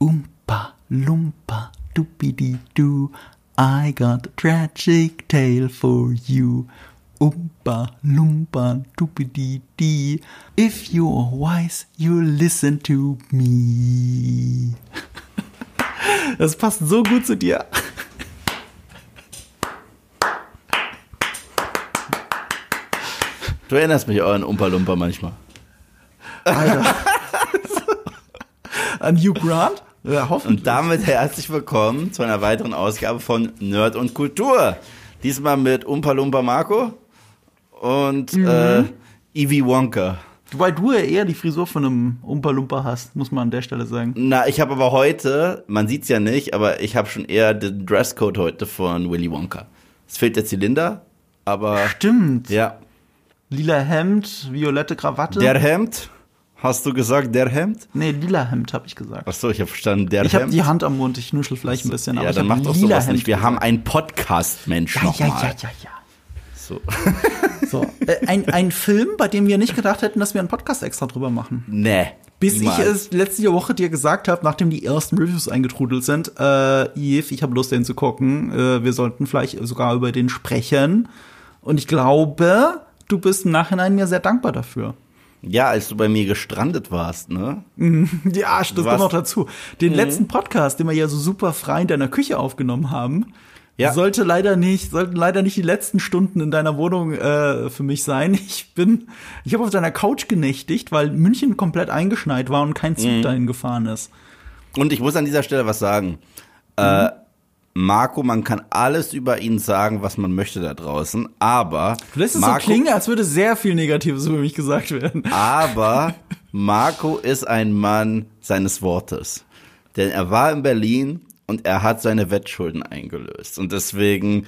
Umpa Lumpa Dupidi Doo. I got a tragic tale for you. Umpa Lumpa Dupidi Dee. If you're wise, you listen to me. Das passt so gut zu dir. Du erinnerst mich auch an Umpa Lumpa manchmal. Alter. An Hugh Grant? Ja, hoffentlich. Und damit herzlich willkommen zu einer weiteren Ausgabe von Nerd und Kultur. Diesmal mit Umpa Lumpa Marco und äh, Evie Wonka. Weil du ja eher die Frisur von einem Umpa Lumpa hast, muss man an der Stelle sagen. Na, ich habe aber heute, man sieht's ja nicht, aber ich habe schon eher den Dresscode heute von Willy Wonka. Es fehlt der Zylinder, aber Stimmt. ja. Lila Hemd, violette Krawatte. Der Hemd? Hast du gesagt, der Hemd? nee, lila Hemd habe ich gesagt. Ach so, ich habe verstanden, der Ich habe Hemd. die Hand am Mund, ich nuschel vielleicht ein bisschen, aber ja, ich dann mach doch lila sowas Hemd nicht. Wir gesagt. haben einen Podcast-Mensch ja, nochmal. ja, ja, ja, ja. So. So, äh, ein, ein Film, bei dem wir nicht gedacht hätten, dass wir einen Podcast extra drüber machen. Nee. Bis niemals. ich es letzte Woche dir gesagt habe, nachdem die ersten Reviews eingetrudelt sind, äh, Yves, ich habe Lust, den zu gucken. Äh, wir sollten vielleicht sogar über den sprechen. Und ich glaube, du bist im Nachhinein mir sehr dankbar dafür. Ja, als du bei mir gestrandet warst, ne? Ja, das kommt noch dazu. Den letzten Podcast, den wir ja so super frei in deiner Küche aufgenommen haben, Ja. sollte leider nicht, sollten leider nicht die letzten Stunden in deiner Wohnung äh, für mich sein. Ich bin, ich habe auf deiner Couch genächtigt, weil München komplett eingeschneit war und kein Zug dahin gefahren ist. Und ich muss an dieser Stelle was sagen. Äh, Marco, man kann alles über ihn sagen, was man möchte da draußen, aber Du lässt es Marco, so klingen, als würde sehr viel Negatives über mich gesagt werden. aber Marco ist ein Mann seines Wortes. Denn er war in Berlin und er hat seine Wettschulden eingelöst. Und deswegen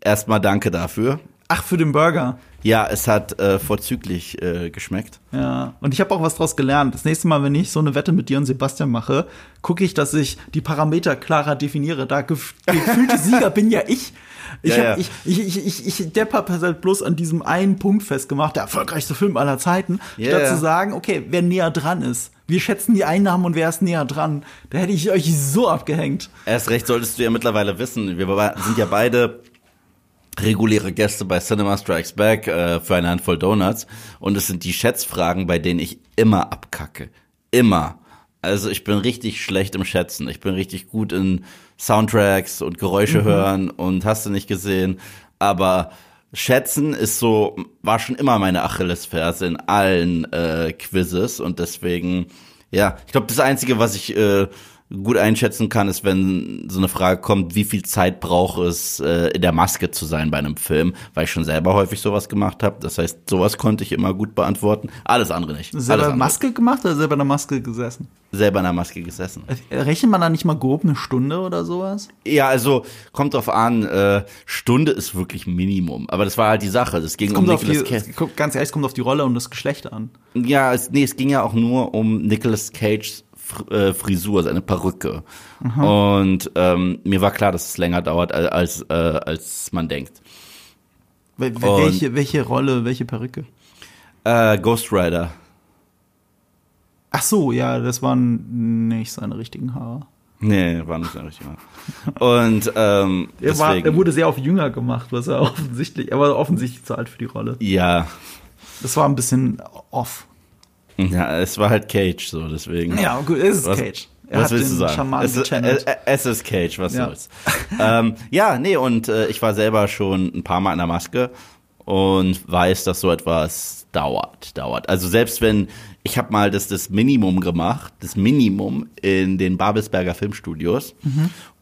erstmal danke dafür. Ach, für den Burger. Ja, es hat äh, vorzüglich äh, geschmeckt. Ja, und ich habe auch was draus gelernt. Das nächste Mal, wenn ich so eine Wette mit dir und Sebastian mache, gucke ich, dass ich die Parameter klarer definiere. Da gef gefühlte Sieger bin ja ich. Ich, Ja, hab, ja. ich, ich, ich, ich, ich Depp hab halt bloß an diesem einen Punkt festgemacht, der erfolgreichste Film aller Zeiten, Ja, statt zu sagen, okay, wer näher dran ist. Wir schätzen die Einnahmen und wer ist näher dran. Da hätte ich euch so abgehängt. Erst recht solltest du ja mittlerweile wissen, wir sind ja beide reguläre Gäste bei Cinema Strikes Back äh, für eine Handvoll Donuts und es sind die Schätzfragen, bei denen ich immer abkacke. Immer. Also ich bin richtig schlecht im Schätzen. Ich bin richtig gut in Soundtracks und Geräusche hören und hast du nicht gesehen. Aber Schätzen ist so, war schon immer meine Achillesferse in allen äh, Quizzes und deswegen, ja, ich glaube, das Einzige, was ich äh, gut einschätzen kann, ist, wenn so eine Frage kommt, wie viel Zeit braucht es, äh, in der Maske zu sein bei einem Film, weil ich schon selber häufig sowas gemacht habe. Das heißt, sowas konnte ich immer gut beantworten. Alles andere nicht. Selber andere. Maske gemacht oder selber in der Maske gesessen? Selber in der Maske gesessen. Rechnet man da nicht mal grob eine Stunde oder sowas? Ja, also kommt drauf an, äh, Stunde ist wirklich Minimum. Aber das war halt die Sache. Das ging um auf die, Nicolas Cage. es ganz ehrlich, es kommt auf die Rolle und das Geschlecht an. Ja, es, nee, es ging ja auch nur um Nicolas Cages äh, Frisur, seine Perücke. Und ähm, mir war klar, dass es länger dauert, al- als, äh, als man denkt. Wel- Und- welche, welche Rolle, welche Perücke? Äh, Ghost Rider. Ach so, ja, das waren nicht seine richtigen Haare. Nee, war nicht richtig. Und ähm, Er, war, er wurde sehr auf jünger gemacht, was er offensichtlich, er war offensichtlich zu alt für die Rolle. ja, Das war ein bisschen off. Ja, es war halt Cage, so deswegen. Ja, gut, es ist Was- Cage. Er was willst du sagen? Es ist, gechannelt. äh, es ist Cage, was Ja. soll's. ähm, ja, nee, und äh, ich war selber schon ein paar Mal in der Maske und weiß, dass so etwas dauert, dauert. Also selbst wenn, ich habe mal das, das Minimum gemacht, das Minimum in den Babelsberger Filmstudios,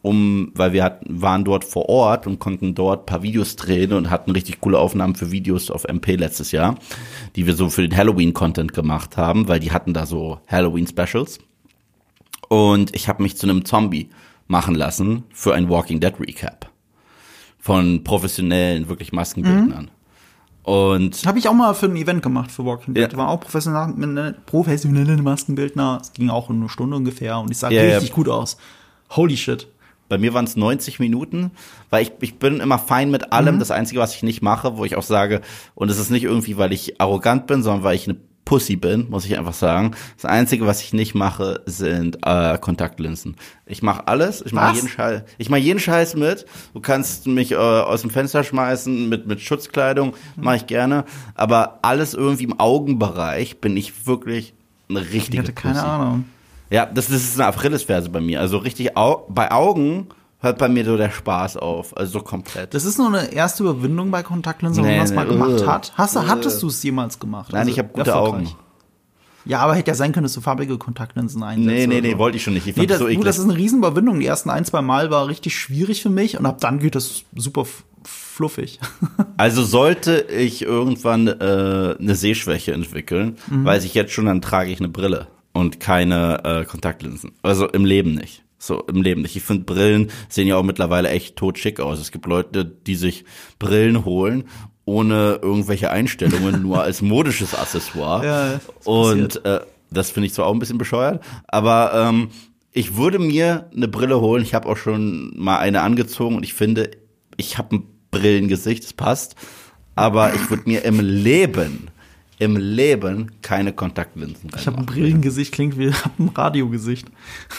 um, weil wir hatten, waren dort vor Ort und konnten dort paar Videos drehen und hatten richtig coole Aufnahmen für Videos auf MP letztes Jahr, die wir so für den Halloween-Content gemacht haben, weil die hatten da so Halloween-Specials. Und ich habe mich zu einem Zombie machen lassen für ein Walking Dead Recap. Von professionellen, wirklich Maskenbildnern. Und Habe ich auch mal für ein Event gemacht für Walking Dead. Ja. Waren auch professionelle, professionelle Maskenbildner. Es ging auch eine Stunde ungefähr und ich sah Ja, ja. richtig gut aus. Holy shit. bei mir waren es 90 Minuten, weil ich, ich bin immer fein mit allem. Das Einzige, was ich nicht mache, wo ich auch sage, und es ist nicht irgendwie, weil ich arrogant bin, sondern weil ich eine Pussy bin, muss ich einfach sagen. Das Einzige, was ich nicht mache, sind äh, Kontaktlinsen. Ich mache alles, ich mache jeden Scheiß, ich mache jeden Scheiß mit. Du kannst mich äh, aus dem Fenster schmeißen mit mit Schutzkleidung, mache ich gerne, aber alles irgendwie im Augenbereich bin ich wirklich eine Ich richtige hatte keine Pussy. Ahnung. Ja, das, das ist eine Achillesferse bei mir. Also richtig au bei Augen hört bei mir so der Spaß auf, also so komplett. Das ist nur eine erste Überwindung bei Kontaktlinsen, wenn Nee, man das mal nee, gemacht äh, hat. Hast du, äh. hattest du es jemals gemacht? Nein, Also ich habe gute. Augen. Ja, aber hätte ja sein können, dass du farbige Kontaktlinsen einsetzt. Nee, nee, nee, so. wollte ich schon nicht. Ich Nee, das, so eklig. das ist eine Riesenüberwindung. Die ersten ein, zwei Mal war richtig schwierig für mich und ab dann geht das super fluffig. Also sollte ich irgendwann äh, eine Sehschwäche entwickeln, Mhm. weiß ich jetzt schon, dann trage ich eine Brille und keine äh, Kontaktlinsen. Also im Leben nicht. So im Leben nicht. Ich finde Brillen sehen ja auch mittlerweile echt totschick aus. Es gibt Leute, die sich Brillen holen ohne irgendwelche Einstellungen, nur als modisches Accessoire. Ja, und äh, das finde ich zwar auch ein bisschen bescheuert, aber ähm, ich würde mir eine Brille holen. Ich habe auch schon mal eine angezogen und ich finde, ich habe ein Brillengesicht, es passt. Aber ich würde mir im Leben, im Leben keine Kontaktlinsen Ich habe ein. Brillengesicht, klingt wie hab ein Radiogesicht.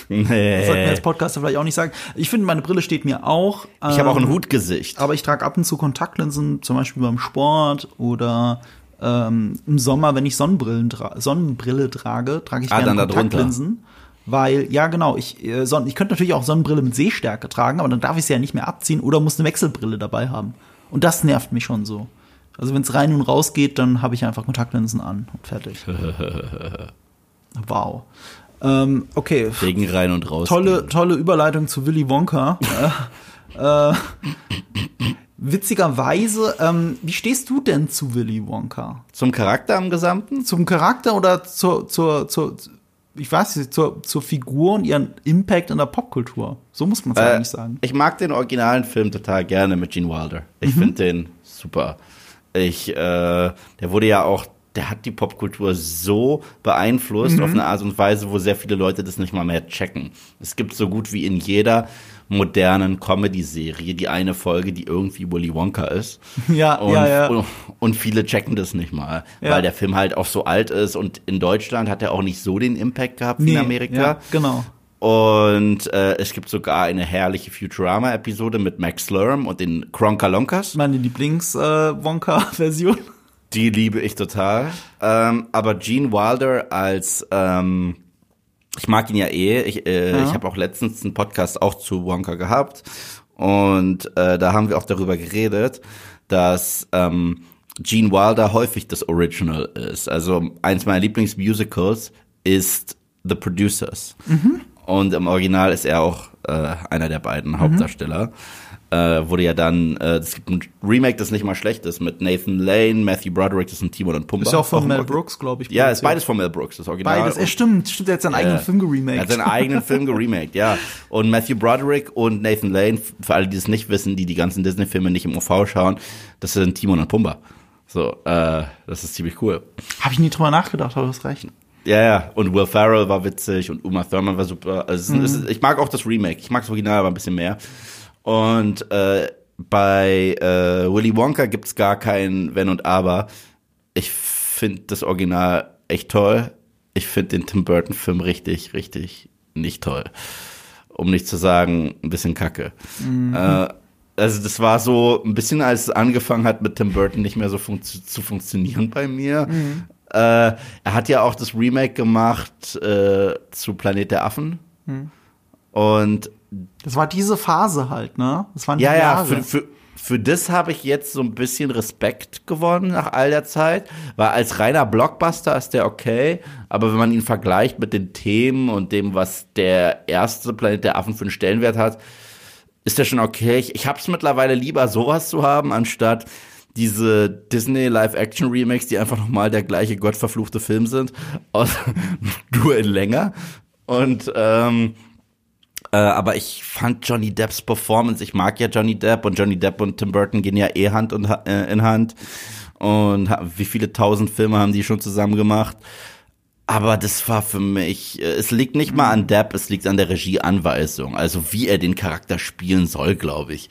Das sollte Nee. als Podcaster vielleicht auch nicht sagen. Ich finde, meine Brille steht mir auch. Ich habe auch ein ähm, Hutgesicht. Aber ich trage ab und zu Kontaktlinsen, zum Beispiel beim Sport oder ähm, im Sommer, wenn ich Sonnenbrillen tra Sonnenbrille trage, trage ich Ah, gerne dann da drunter. Kontaktlinsen. Weil, ja genau, ich, äh, ich könnte natürlich auch Sonnenbrille mit Sehstärke tragen, aber dann darf ich sie ja nicht mehr abziehen oder muss eine Wechselbrille dabei haben. Und das nervt mich schon so. Also wenn es rein und raus geht, dann habe ich einfach Kontaktlinsen an und fertig. wow. Ähm, okay, Wegen rein und raus. tolle, tolle Überleitung zu Willy Wonka. äh, äh, witzigerweise, ähm, wie stehst du denn zu Willy Wonka? Zum Charakter im Gesamten? Zum Charakter oder zur, zur, zur ich weiß nicht, zur, zur Figur und ihren Impact in der Popkultur? So muss man es Äh, eigentlich sagen. Ich mag den originalen Film total gerne mit Gene Wilder. Ich Mhm. finde den super. Ich, äh, der wurde ja auch, der hat die Popkultur so beeinflusst Mhm. auf eine Art und Weise, wo sehr viele Leute das nicht mal mehr checken. Es gibt so gut wie in jeder modernen Comedy-Serie die eine Folge, die irgendwie Willy Wonka ist. Ja, Und, ja, ja. und, und viele checken das nicht mal, Ja. weil der Film halt auch so alt ist und in Deutschland hat er auch nicht so den Impact gehabt wie Nee, in Amerika. Ja, genau. Und äh, es gibt sogar eine herrliche Futurama-Episode mit Max Slurm und den Kronkalonkas. Meine Lieblings-Wonka-Version. Die liebe ich total. Ähm, aber Gene Wilder als ähm, ich mag ihn ja eh. Ich, äh, Ja. ich habe auch letztens einen Podcast auch zu Wonka gehabt. Und äh, da haben wir auch darüber geredet, dass ähm, Gene Wilder häufig das Original ist. Also eins meiner Lieblingsmusicals ist The Producers. Und im Original ist er auch äh, einer der beiden Hauptdarsteller. Äh, wurde ja dann, äh, es gibt ein Remake, das nicht mal schlecht ist, mit Nathan Lane, Matthew Broderick, das sind Timon und Pumba. Ist ja auch von im Mel. Brooks, glaube ich. Ja, ist beides von Mel Brooks, das Original. Beides, Und- äh, stimmt, stimmt, er hat seinen eigenen Film geremaked. er hat seinen eigenen Film geremaked, ja. Und Matthew Broderick und Nathan Lane, für alle, die es nicht wissen, die die ganzen Disney-Filme nicht im OV schauen, das sind Timon und Pumba. So, äh, das ist ziemlich cool. Habe ich nie drüber nachgedacht, aber du hast recht. Ja, ja. Und Will Ferrell war witzig und Uma Thurman war super. Also, es ist, ich mag auch das Remake. Ich mag das Original aber ein bisschen mehr. Und äh, bei äh, Willy Wonka gibt's gar kein Wenn und Aber. Ich finde das Original echt toll. Ich finde den Tim Burton-Film richtig, richtig nicht toll. Um nicht zu sagen, ein bisschen kacke. Äh, also das war so ein bisschen, als es angefangen hat mit Tim Burton nicht mehr so funktio zu funktionieren bei mir. Äh, er hat ja auch das Remake gemacht äh, zu Planet der Affen. Und Das war diese Phase halt, ne? Das waren die ja, ja, Jahre. für, für, für das habe ich jetzt so ein bisschen Respekt gewonnen nach all der Zeit, weil als reiner Blockbuster ist der okay, aber wenn man ihn vergleicht mit den Themen und dem, was der erste Planet der Affen für einen Stellenwert hat, ist der schon okay. Ich, ich hab's mittlerweile lieber sowas zu haben, anstatt diese Disney Live-Action-Remakes, die einfach nochmal der gleiche gottverfluchte Film sind, aus, nur in länger. Und ähm, äh, aber ich fand Johnny Depps Performance, ich mag ja Johnny Depp und Johnny Depp und Tim Burton gehen ja eh Hand und, äh, in Hand. Und wie viele tausend Filme haben die schon zusammen gemacht? Aber das war für mich, äh, es liegt nicht mal an Depp, es liegt an der Regieanweisung, also wie er den Charakter spielen soll, glaube ich.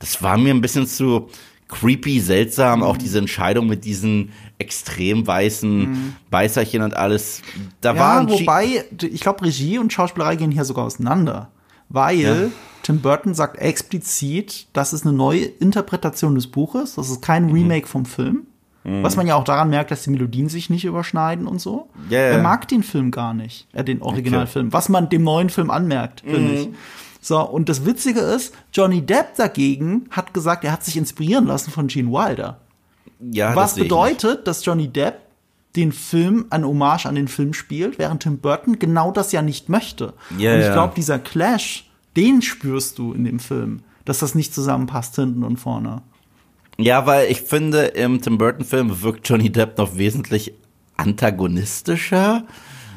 Das war mir ein bisschen zu creepy, seltsam, auch diese Entscheidung mit diesen extrem weißen Beißerchen und alles. Da Ja, waren wobei, ich glaube, Regie und Schauspielerei gehen hier sogar auseinander. Weil Ja. Tim Burton sagt explizit, das ist eine neue Interpretation des Buches, das ist kein Mhm. Remake vom Film. Was man ja auch daran merkt, dass die Melodien sich nicht überschneiden und so. Ja. Er mag den Film gar nicht, äh, den Originalfilm, was man dem neuen Film anmerkt, finde Mhm. ich. So, und das Witzige ist, Johnny Depp dagegen hat gesagt, er hat sich inspirieren lassen von Gene Wilder. ja, Was das bedeutet, dass Johnny Depp den Film, eine Hommage an den Film spielt, während Tim Burton genau das ja nicht möchte. Ja, und ich glaube, dieser Clash, den spürst du in dem Film, dass das nicht zusammenpasst hinten und vorne. Ja, weil ich finde, im Tim Burton-Film wirkt Johnny Depp noch wesentlich antagonistischer.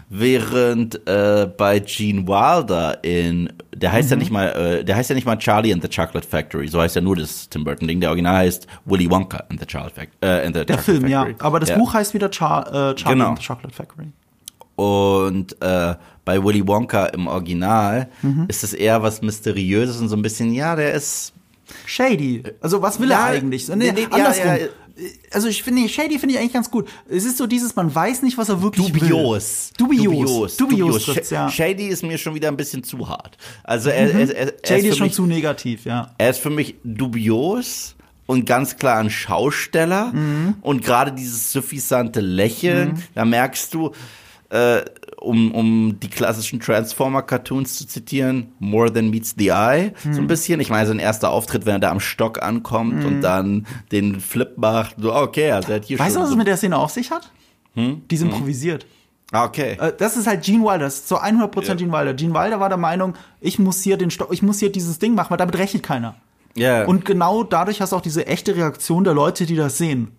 Während äh, bei Gene Wilder in, der heißt Mhm. ja nicht mal, äh, der heißt ja nicht mal Charlie and the Chocolate Factory, so heißt ja nur das Tim Burton Ding. Der Original heißt Willy Wonka and the Chocolate Factory. Äh, and the Der Chocolate Film, ja. Factory. Aber das Ja. Buch heißt wieder Char äh, Charlie Genau. and the Chocolate Factory. Und äh, bei Willy Wonka im Original Mhm. ist es eher was Mysteriöses und so ein bisschen, ja, der ist. Shady. Also was will Ja, er eigentlich? Nee, nee, nee, ja, andersrum. ja. Also ich finde, Shady finde ich eigentlich ganz gut. Es ist so dieses, man weiß nicht, was er wirklich Dubios. will. Dubios. Dubios, trifft's, Sh- ja. Shady ist mir schon wieder ein bisschen zu hart. Also er, er, er, er, Shady ist ist schon mich, zu negativ, ja. er ist für mich dubios und ganz klar ein Schausteller. Mhm. Und gerade dieses suffisante Lächeln, da merkst du, äh, um, um die klassischen Transformer-Cartoons zu zitieren, more than meets the eye, so Mhm. ein bisschen. Ich meine, sein erster Auftritt, wenn er da am Stock ankommt und dann den Flip macht, so, okay, also er hat hier Weißt du, was es so, mit der Szene auf sich hat? Hm? Die ist improvisiert. Ah, okay. Äh, Das ist halt Gene Wilder, das ist zu 100% Ja. Gene Wilder. Gene Wilder war der Meinung, ich muss hier den Stock, ich muss hier dieses Ding machen, weil damit rechnet keiner. Ja. Und genau dadurch hast du auch diese echte Reaktion der Leute, die das sehen.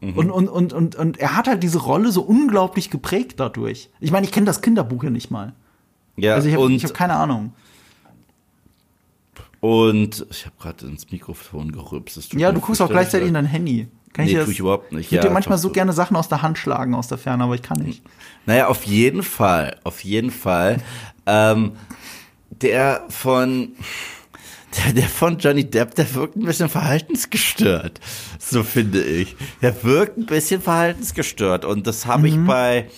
Mhm. Und, und, und, und, und er hat halt diese Rolle so unglaublich geprägt dadurch. Ich meine, ich kenne das Kinderbuch ja nicht mal. ja, Also ich habe hab keine Ahnung. Und ich habe gerade ins Mikrofon gerübst. Ja, du guckst auch gleichzeitig in dein Handy. Kann Nee, dir tue ich überhaupt nicht. Ich würde Ja, dir manchmal so. gerne Sachen aus der Hand schlagen aus der Ferne, aber ich kann nicht. Naja, auf jeden Fall, auf jeden Fall. Ähm, der von der, der von Johnny Depp, der wirkt ein bisschen verhaltensgestört. So finde ich. Der wirkt ein bisschen verhaltensgestört. Und das habe ich bei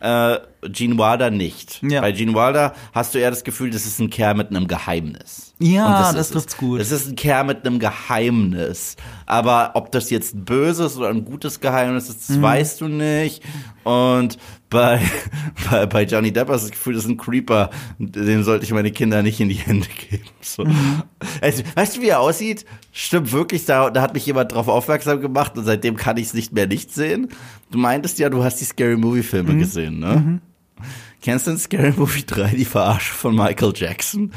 äh, Gene Wilder nicht. Ja. Bei Gene Wilder hast du eher das Gefühl, das ist ein Kerl mit einem Geheimnis. Ja, Und das ist es. trifft's gut. Es ist ein Kerl mit einem Geheimnis. Aber ob das jetzt ein böses oder ein gutes Geheimnis ist, Mhm. das weißt du nicht. Und bei, bei, bei Johnny Depp hast du das Gefühl, das ist ein Creeper. Den sollte ich meine Kinder nicht in die Hände geben. So. Mhm. Also, weißt du, wie er aussieht? Stimmt wirklich, da, da hat mich jemand drauf aufmerksam gemacht und seitdem kann ich es nicht mehr nicht sehen. Du meintest ja, du hast die Scary Movie Filme Mhm. gesehen, ne? Kennst du den Scary Movie 3, die Verarsche von Michael Jackson?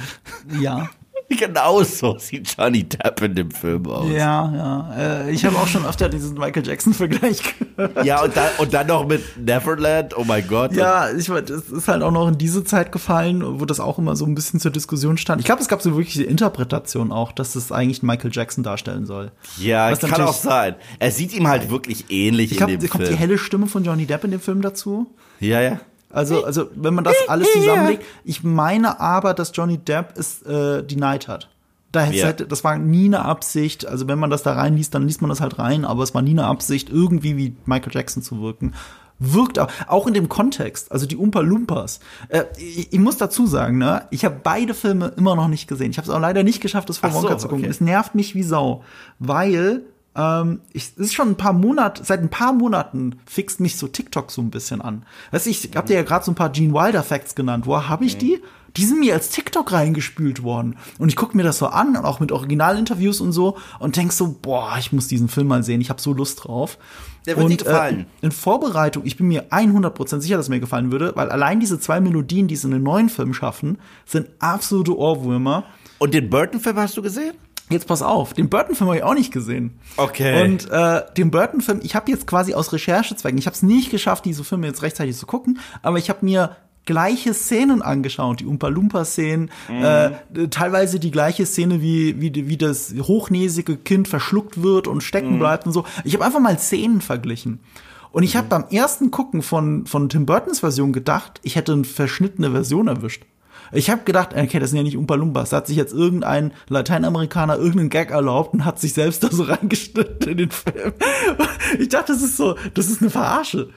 Ja. Genau so sieht Johnny Depp in dem Film aus. Ja, ja. Äh, ich habe auch schon öfter diesen Michael Jackson-Vergleich gehört. Ja, und dann, und dann noch mit Neverland, oh mein Gott. Ja, ich weiß, es ist halt auch noch in diese Zeit gefallen, wo das auch immer so ein bisschen zur Diskussion stand. Ich glaube, es gab so wirklich die Interpretation auch, dass es eigentlich Michael Jackson darstellen soll. ja Was kann auch sein. Er sieht ihm halt wirklich ähnlich Ich in glaube, dem kommt die Film. helle Stimme von Johnny Depp in dem Film dazu. Ja, ja. Also, also wenn man das alles zusammenlegt, ich meine aber, dass Johnny Depp es äh, denied hat. Da hätte- Ja. hätte- das war nie eine Absicht. Also wenn man das da reinliest, dann liest man das halt rein. Aber es war nie eine Absicht, irgendwie wie Michael Jackson zu wirken. Wirkt auch, auch in dem Kontext. Also die Umpa Lumpas. Äh, ich, ich muss dazu sagen, ne, ich habe beide Filme immer noch nicht gesehen. Ich habe es auch leider nicht geschafft, das vor Ach so, Wonka zu gucken. okay. Es nervt mich wie Sau, weil ähm, ich, es ist schon ein paar Monate, seit ein paar Monaten fixt mich so TikTok so ein bisschen an. Weißt du, ich hab dir ja gerade so ein paar Gene Wilder Facts genannt. Woher habe ich die? Die sind mir als TikTok reingespült worden. Und ich gucke mir das so an, und auch mit Originalinterviews und so, und denk so, boah, ich muss diesen Film mal sehen, ich habe so Lust drauf. Der wird und, dir gefallen. Äh, in Vorbereitung, ich bin mir 100% sicher, dass mir gefallen würde, weil allein diese zwei Melodien, die sie in den neuen Film schaffen, sind absolute Ohrwürmer. Und den Burton-Film hast du gesehen? Jetzt pass auf, den Burton-Film habe ich auch nicht gesehen. Okay. Und äh, den Burton-Film, ich habe jetzt quasi aus Recherchezwecken, ich habe es nicht geschafft, diese Filme jetzt rechtzeitig zu gucken, aber ich habe mir gleiche Szenen angeschaut, die Umpa Lumpa-Szenen, äh, teilweise die gleiche Szene, wie, wie, wie das hochnäsige Kind verschluckt wird und stecken bleibt und so. Ich habe einfach mal Szenen verglichen. Und ich habe beim ersten Gucken von, von Tim Burtons Version gedacht, ich hätte eine verschnittene Version erwischt. Ich habe gedacht, okay, das sind ja nicht Umpa Lumpas. Da hat sich jetzt irgendein Lateinamerikaner irgendeinen Gag erlaubt und hat sich selbst da so reingeschnitten in den Film. Ich dachte, das ist so, das ist eine Verarsche.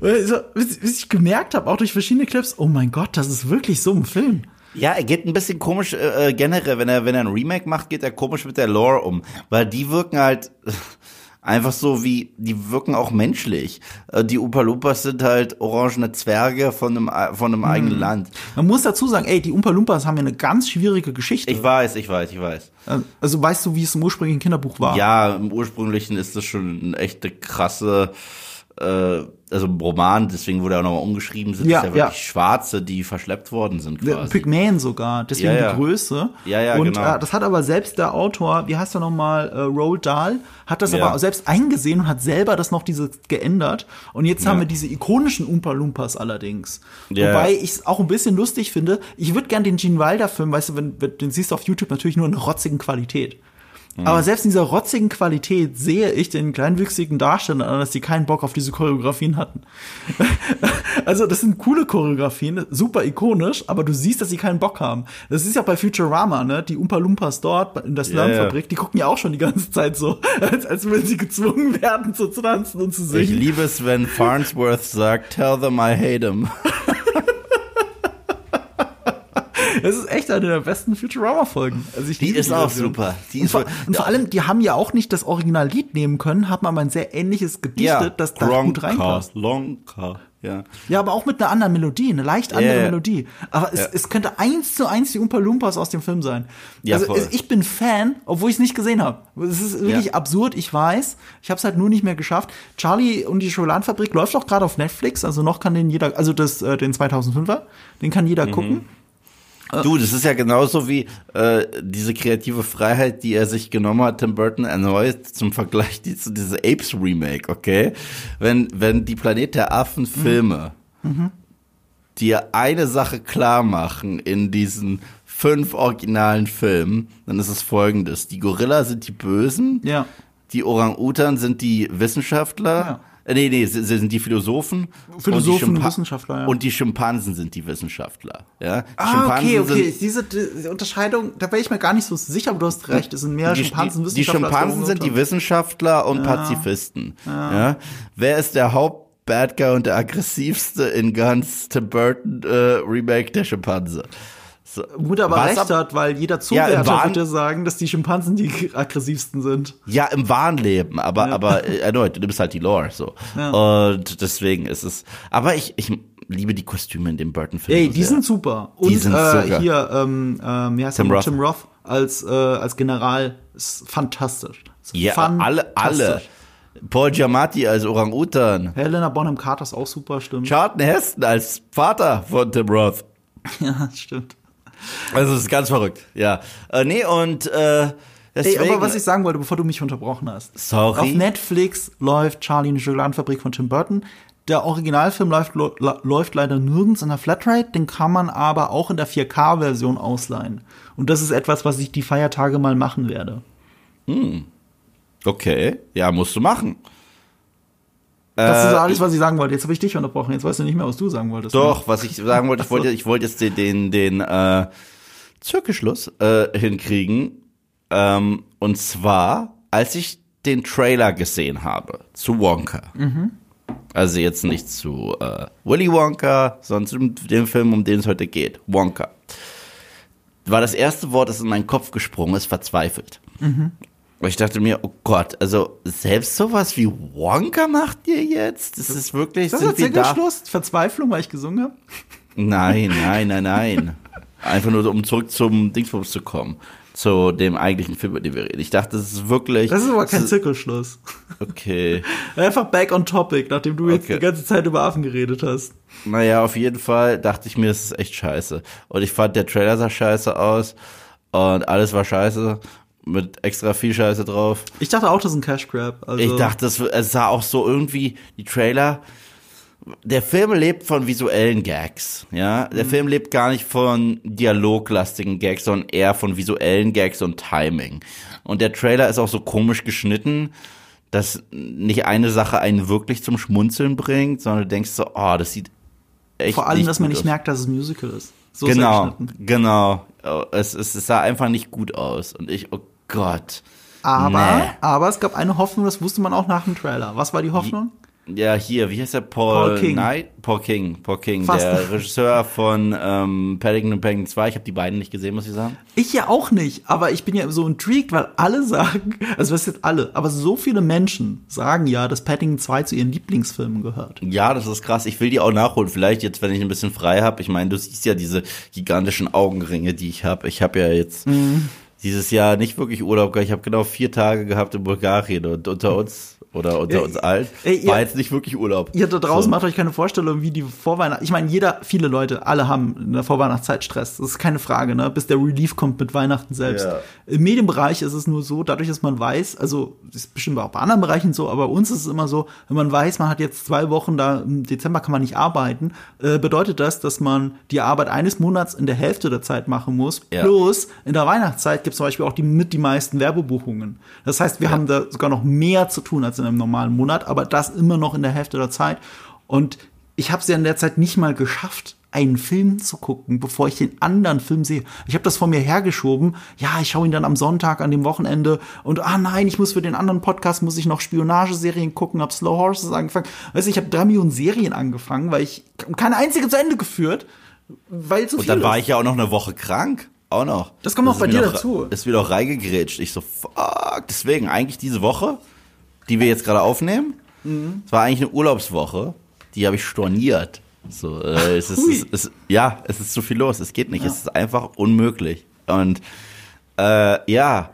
Bis ich gemerkt habe, auch durch verschiedene Clips, oh mein Gott, das ist wirklich so ein Film. Ja, er geht ein bisschen komisch äh, generell, wenn er wenn er ein Remake macht, geht er komisch mit der Lore um, weil die wirken halt einfach so wie, die wirken auch menschlich. Äh, die Oompa Loompas sind halt orangene Zwerge von einem, von einem eigenen Hm. Land. Man muss dazu sagen, ey, die Oompa Loompas haben ja eine ganz schwierige Geschichte. Ich weiß, ich weiß, ich weiß. Also weißt du, wie es im ursprünglichen Kinderbuch war? Ja, im ursprünglichen ist das schon eine echte krasse, äh, also Roman, deswegen wurde er auch nochmal umgeschrieben, sind Ja, es ja wirklich ja. Schwarze, die verschleppt worden sind Der quasi. Pygmäen sogar, deswegen Ja, ja. die Größe. Ja, ja, Und genau. äh, das hat aber selbst der Autor, wie heißt er nochmal, äh, Roald Dahl, hat das aber selbst eingesehen und hat selber das noch diese geändert. Und jetzt haben wir diese ikonischen Oompa Loompas allerdings. Ja. Wobei ich es auch ein bisschen lustig finde. Ich würde gern den Gene Wilder Film, weißt du, wenn, wenn den siehst du auf YouTube natürlich nur in rotzigen Qualität. Mhm. Aber selbst in dieser rotzigen Qualität sehe ich den kleinwüchsigen Darstellern an, dass die keinen Bock auf diese Choreografien hatten. also das sind coole Choreografien, super ikonisch, aber du siehst, dass sie keinen Bock haben. Das ist ja bei Futurama, ne? Die Umpa Lumpas dort in der Slumfabrik, die gucken ja auch schon die ganze Zeit so, als, als würden sie gezwungen werden, so zu tanzen und zu Ich singen. liebe es, wenn Farnsworth sagt, tell them I hate them. Das ist echt eine der besten Futurama-Folgen. Also ich Die ist auch Version. super. Die und, ist vor, so- und vor allem, die haben ja auch nicht das Originallied nehmen können, haben aber ein sehr ähnliches gedichtet, das da gut reinpasst. Lonka, ja. Ja, aber auch mit einer anderen Melodie, eine leicht andere Ja, ja. Melodie. Aber es, Ja. es könnte eins zu eins die Umpa Lumpas aus dem Film sein. Ja, also voll. ich bin Fan, obwohl ich es nicht gesehen habe. Es ist wirklich Ja. absurd, ich weiß. Ich habe es halt nur nicht mehr geschafft. Charlie und die Schokoladenfabrik läuft auch gerade auf Netflix, also noch kann den jeder, also das, äh, den 2005er, den kann Mhm. jeder gucken. Du, das ist ja genauso wie äh, diese kreative Freiheit, die er sich genommen hat, Tim Burton erneut zum Vergleich die, zu diese Apes Remake, okay? Wenn wenn die Planet der Affen Filme dir eine Sache klar machen in diesen fünf originalen Filmen, dann ist es folgendes: Die Gorilla sind die Bösen, Ja. die Orang-Utan sind die Wissenschaftler. Ja. Äh, Nee, nee, sie sind die Philosophen. Philosophen, und die Wissenschaftler, ja. Und die Schimpansen sind die Wissenschaftler. Ja? Die Ah, okay, Schimpansen okay. Sind, Diese, diese Unterscheidung, da wäre ich mir gar nicht so sicher, aber du hast recht. Es sind mehr die, Schimpansen, die, die Wissenschaftler. als Schimpansen sind die. Wissenschaftler und Pazifisten. Ja. Wer ist der Haupt-Bad Guy und der aggressivste in ganz Tim Burton äh, Remake der Schimpanse? Gut, aber Was recht hat, weil jeder Ja, Zuwärter Wahn- würde sagen, dass die Schimpansen die aggressivsten sind. Ja, im wahren Leben, aber, aber äh, erneut, du nimmst halt die Lore so. Und deswegen ist es. Aber ich, ich liebe die Kostüme in dem Burton-Film. Ey, die sind super. Und sind äh, super. hier, ähm, ähm, heißt Tim? Roth. Tim Roth als, äh, als General ist fantastisch. Ist Ja, alle, alle. fantastisch. Paul Giamatti als Orang-Utan. Helena Bonham Carter ist auch super, stimmt. Charlton Heston als Vater von Tim Roth. Ja, stimmt. Also es ist ganz verrückt, ja. Äh, nee, und äh, Ey, deswegen, aber was ich sagen wollte, bevor du mich unterbrochen hast. Sorry. Auf Netflix läuft Charlie und die Schokoladenfabrik von Tim Burton. Der Originalfilm läuft, läuft leider nirgends in der Flatrate, den kann man aber auch in der 4K-Version ausleihen. Und das ist etwas, was ich die Feiertage mal machen werde. okay, ja, musst du machen. Das ist Äh, alles, was ich sagen wollte. Jetzt habe ich dich unterbrochen. Jetzt weißt du nicht mehr, was du sagen wolltest. Doch, was ich sagen wollte, ich wollte, ich wollte jetzt den, den, den äh, Zirkelschluss äh, hinkriegen. Ähm, und zwar, als ich den Trailer gesehen habe zu Wonka. Also jetzt nicht zu äh, Willy Wonka, sondern zu dem, Film, um den es heute geht. Wonka. War das erste Wort, das in meinen Kopf gesprungen ist, verzweifelt. Und ich dachte mir, oh Gott, also selbst sowas wie Wonka macht ihr jetzt? Das ist wirklich, Das ist der? Zirkelschluss? Verzweiflung, weil ich gesungen habe? Nein, nein, nein, nein. Einfach nur, um zurück zum Dingsbums zu kommen. Zu dem eigentlichen Film, über den wir reden. Ich dachte, das ist wirklich. Das ist aber kein Zirkelschluss. Okay. Einfach back on topic, nachdem du jetzt Okay. die ganze Zeit über Affen geredet hast. Naja, auf jeden Fall dachte ich mir, das ist echt scheiße. Und ich fand, der Trailer sah scheiße aus. Und alles war scheiße. Mit extra viel Scheiße drauf. Ich dachte auch, das ist ein Cash Grab. Also, Ich dachte, das, es sah auch so irgendwie, die Trailer, der Film lebt von visuellen Gags, ja. Der Film lebt gar nicht von dialoglastigen Gags, sondern eher von visuellen Gags und Timing. Und der Trailer ist auch so komisch geschnitten, dass nicht eine Sache einen wirklich zum Schmunzeln bringt, sondern du denkst so, oh, das sieht echt vor allem, dass man nicht aus. merkt, dass es ein Musical ist. So Genau, genau. Es, es, es sah einfach nicht gut aus. Und ich, oh Gott. Aber, Nee. aber es gab eine Hoffnung, das wusste man auch nach dem Trailer. Was war die Hoffnung? Ja, hier, wie heißt der? Paul, Paul King. Knight? Paul King. Paul King, Fast. der Regisseur von ähm, Paddington und Paddington 2. Ich habe die beiden nicht gesehen, muss ich sagen. Ich ja auch nicht, aber ich bin ja so intrigued, weil alle sagen, also was jetzt alle, aber so viele Menschen sagen ja, dass Paddington 2 zu ihren Lieblingsfilmen gehört. Ja, das ist krass. Ich will die auch nachholen. Vielleicht jetzt, wenn ich ein bisschen frei habe. Ich meine, du siehst ja diese gigantischen Augenringe, die ich habe. Ich habe ja jetzt Mhm. Dieses Jahr nicht wirklich Urlaub gehabt. Ich habe genau vier Tage gehabt in Bulgarien und unter uns oder unter Ey, uns allen ey, war ihr- jetzt nicht wirklich Urlaub. Ihr da draußen So. macht euch keine Vorstellung, wie die Vorweihnacht. Ich meine, jeder, viele Leute, alle haben in der Vorweihnachtszeit Stress. Das ist keine Frage, ne? Bis der Relief kommt mit Weihnachten selbst. Ja. Im Medienbereich ist es nur so, dadurch, dass man weiß, also das ist bestimmt auch bei anderen Bereichen so, aber bei uns ist es immer so, wenn man weiß, man hat jetzt zwei Wochen da, im Dezember kann man nicht arbeiten, äh, bedeutet das, dass man die Arbeit eines Monats in der Hälfte der Zeit machen muss. Ja. Plus in der Weihnachtszeit gibt zum Beispiel auch die mit die meisten Werbebuchungen. Das heißt, wir haben da sogar noch mehr zu tun als in einem normalen Monat, aber das immer noch in der Hälfte der Zeit. Und ich habe es ja in der Zeit nicht mal geschafft, einen Film zu gucken, bevor ich den anderen Film sehe. Ich habe das vor mir hergeschoben. Ja, ich schaue ihn dann am Sonntag, an dem Wochenende. Und ah nein, ich muss für den anderen Podcast muss ich noch Spionageserien gucken. Hab Slow Horses angefangen. Weißt du, ich habe drei Millionen Serien angefangen, weil ich keine einzige zu Ende geführt, weil zu Und viel dann war ist. ich ja auch noch eine Woche krank. Auch noch. Das kommt noch ist bei dir noch- dazu. Ist wieder auch reingegrätscht. Ich so, fuck. Deswegen, eigentlich diese Woche, die wir jetzt gerade aufnehmen, Mhm. es war eigentlich eine Urlaubswoche. Die habe ich storniert. So, äh, es ist, es, es, ja, es ist zu viel los. Es geht nicht. Es ist einfach unmöglich. Und äh, ja,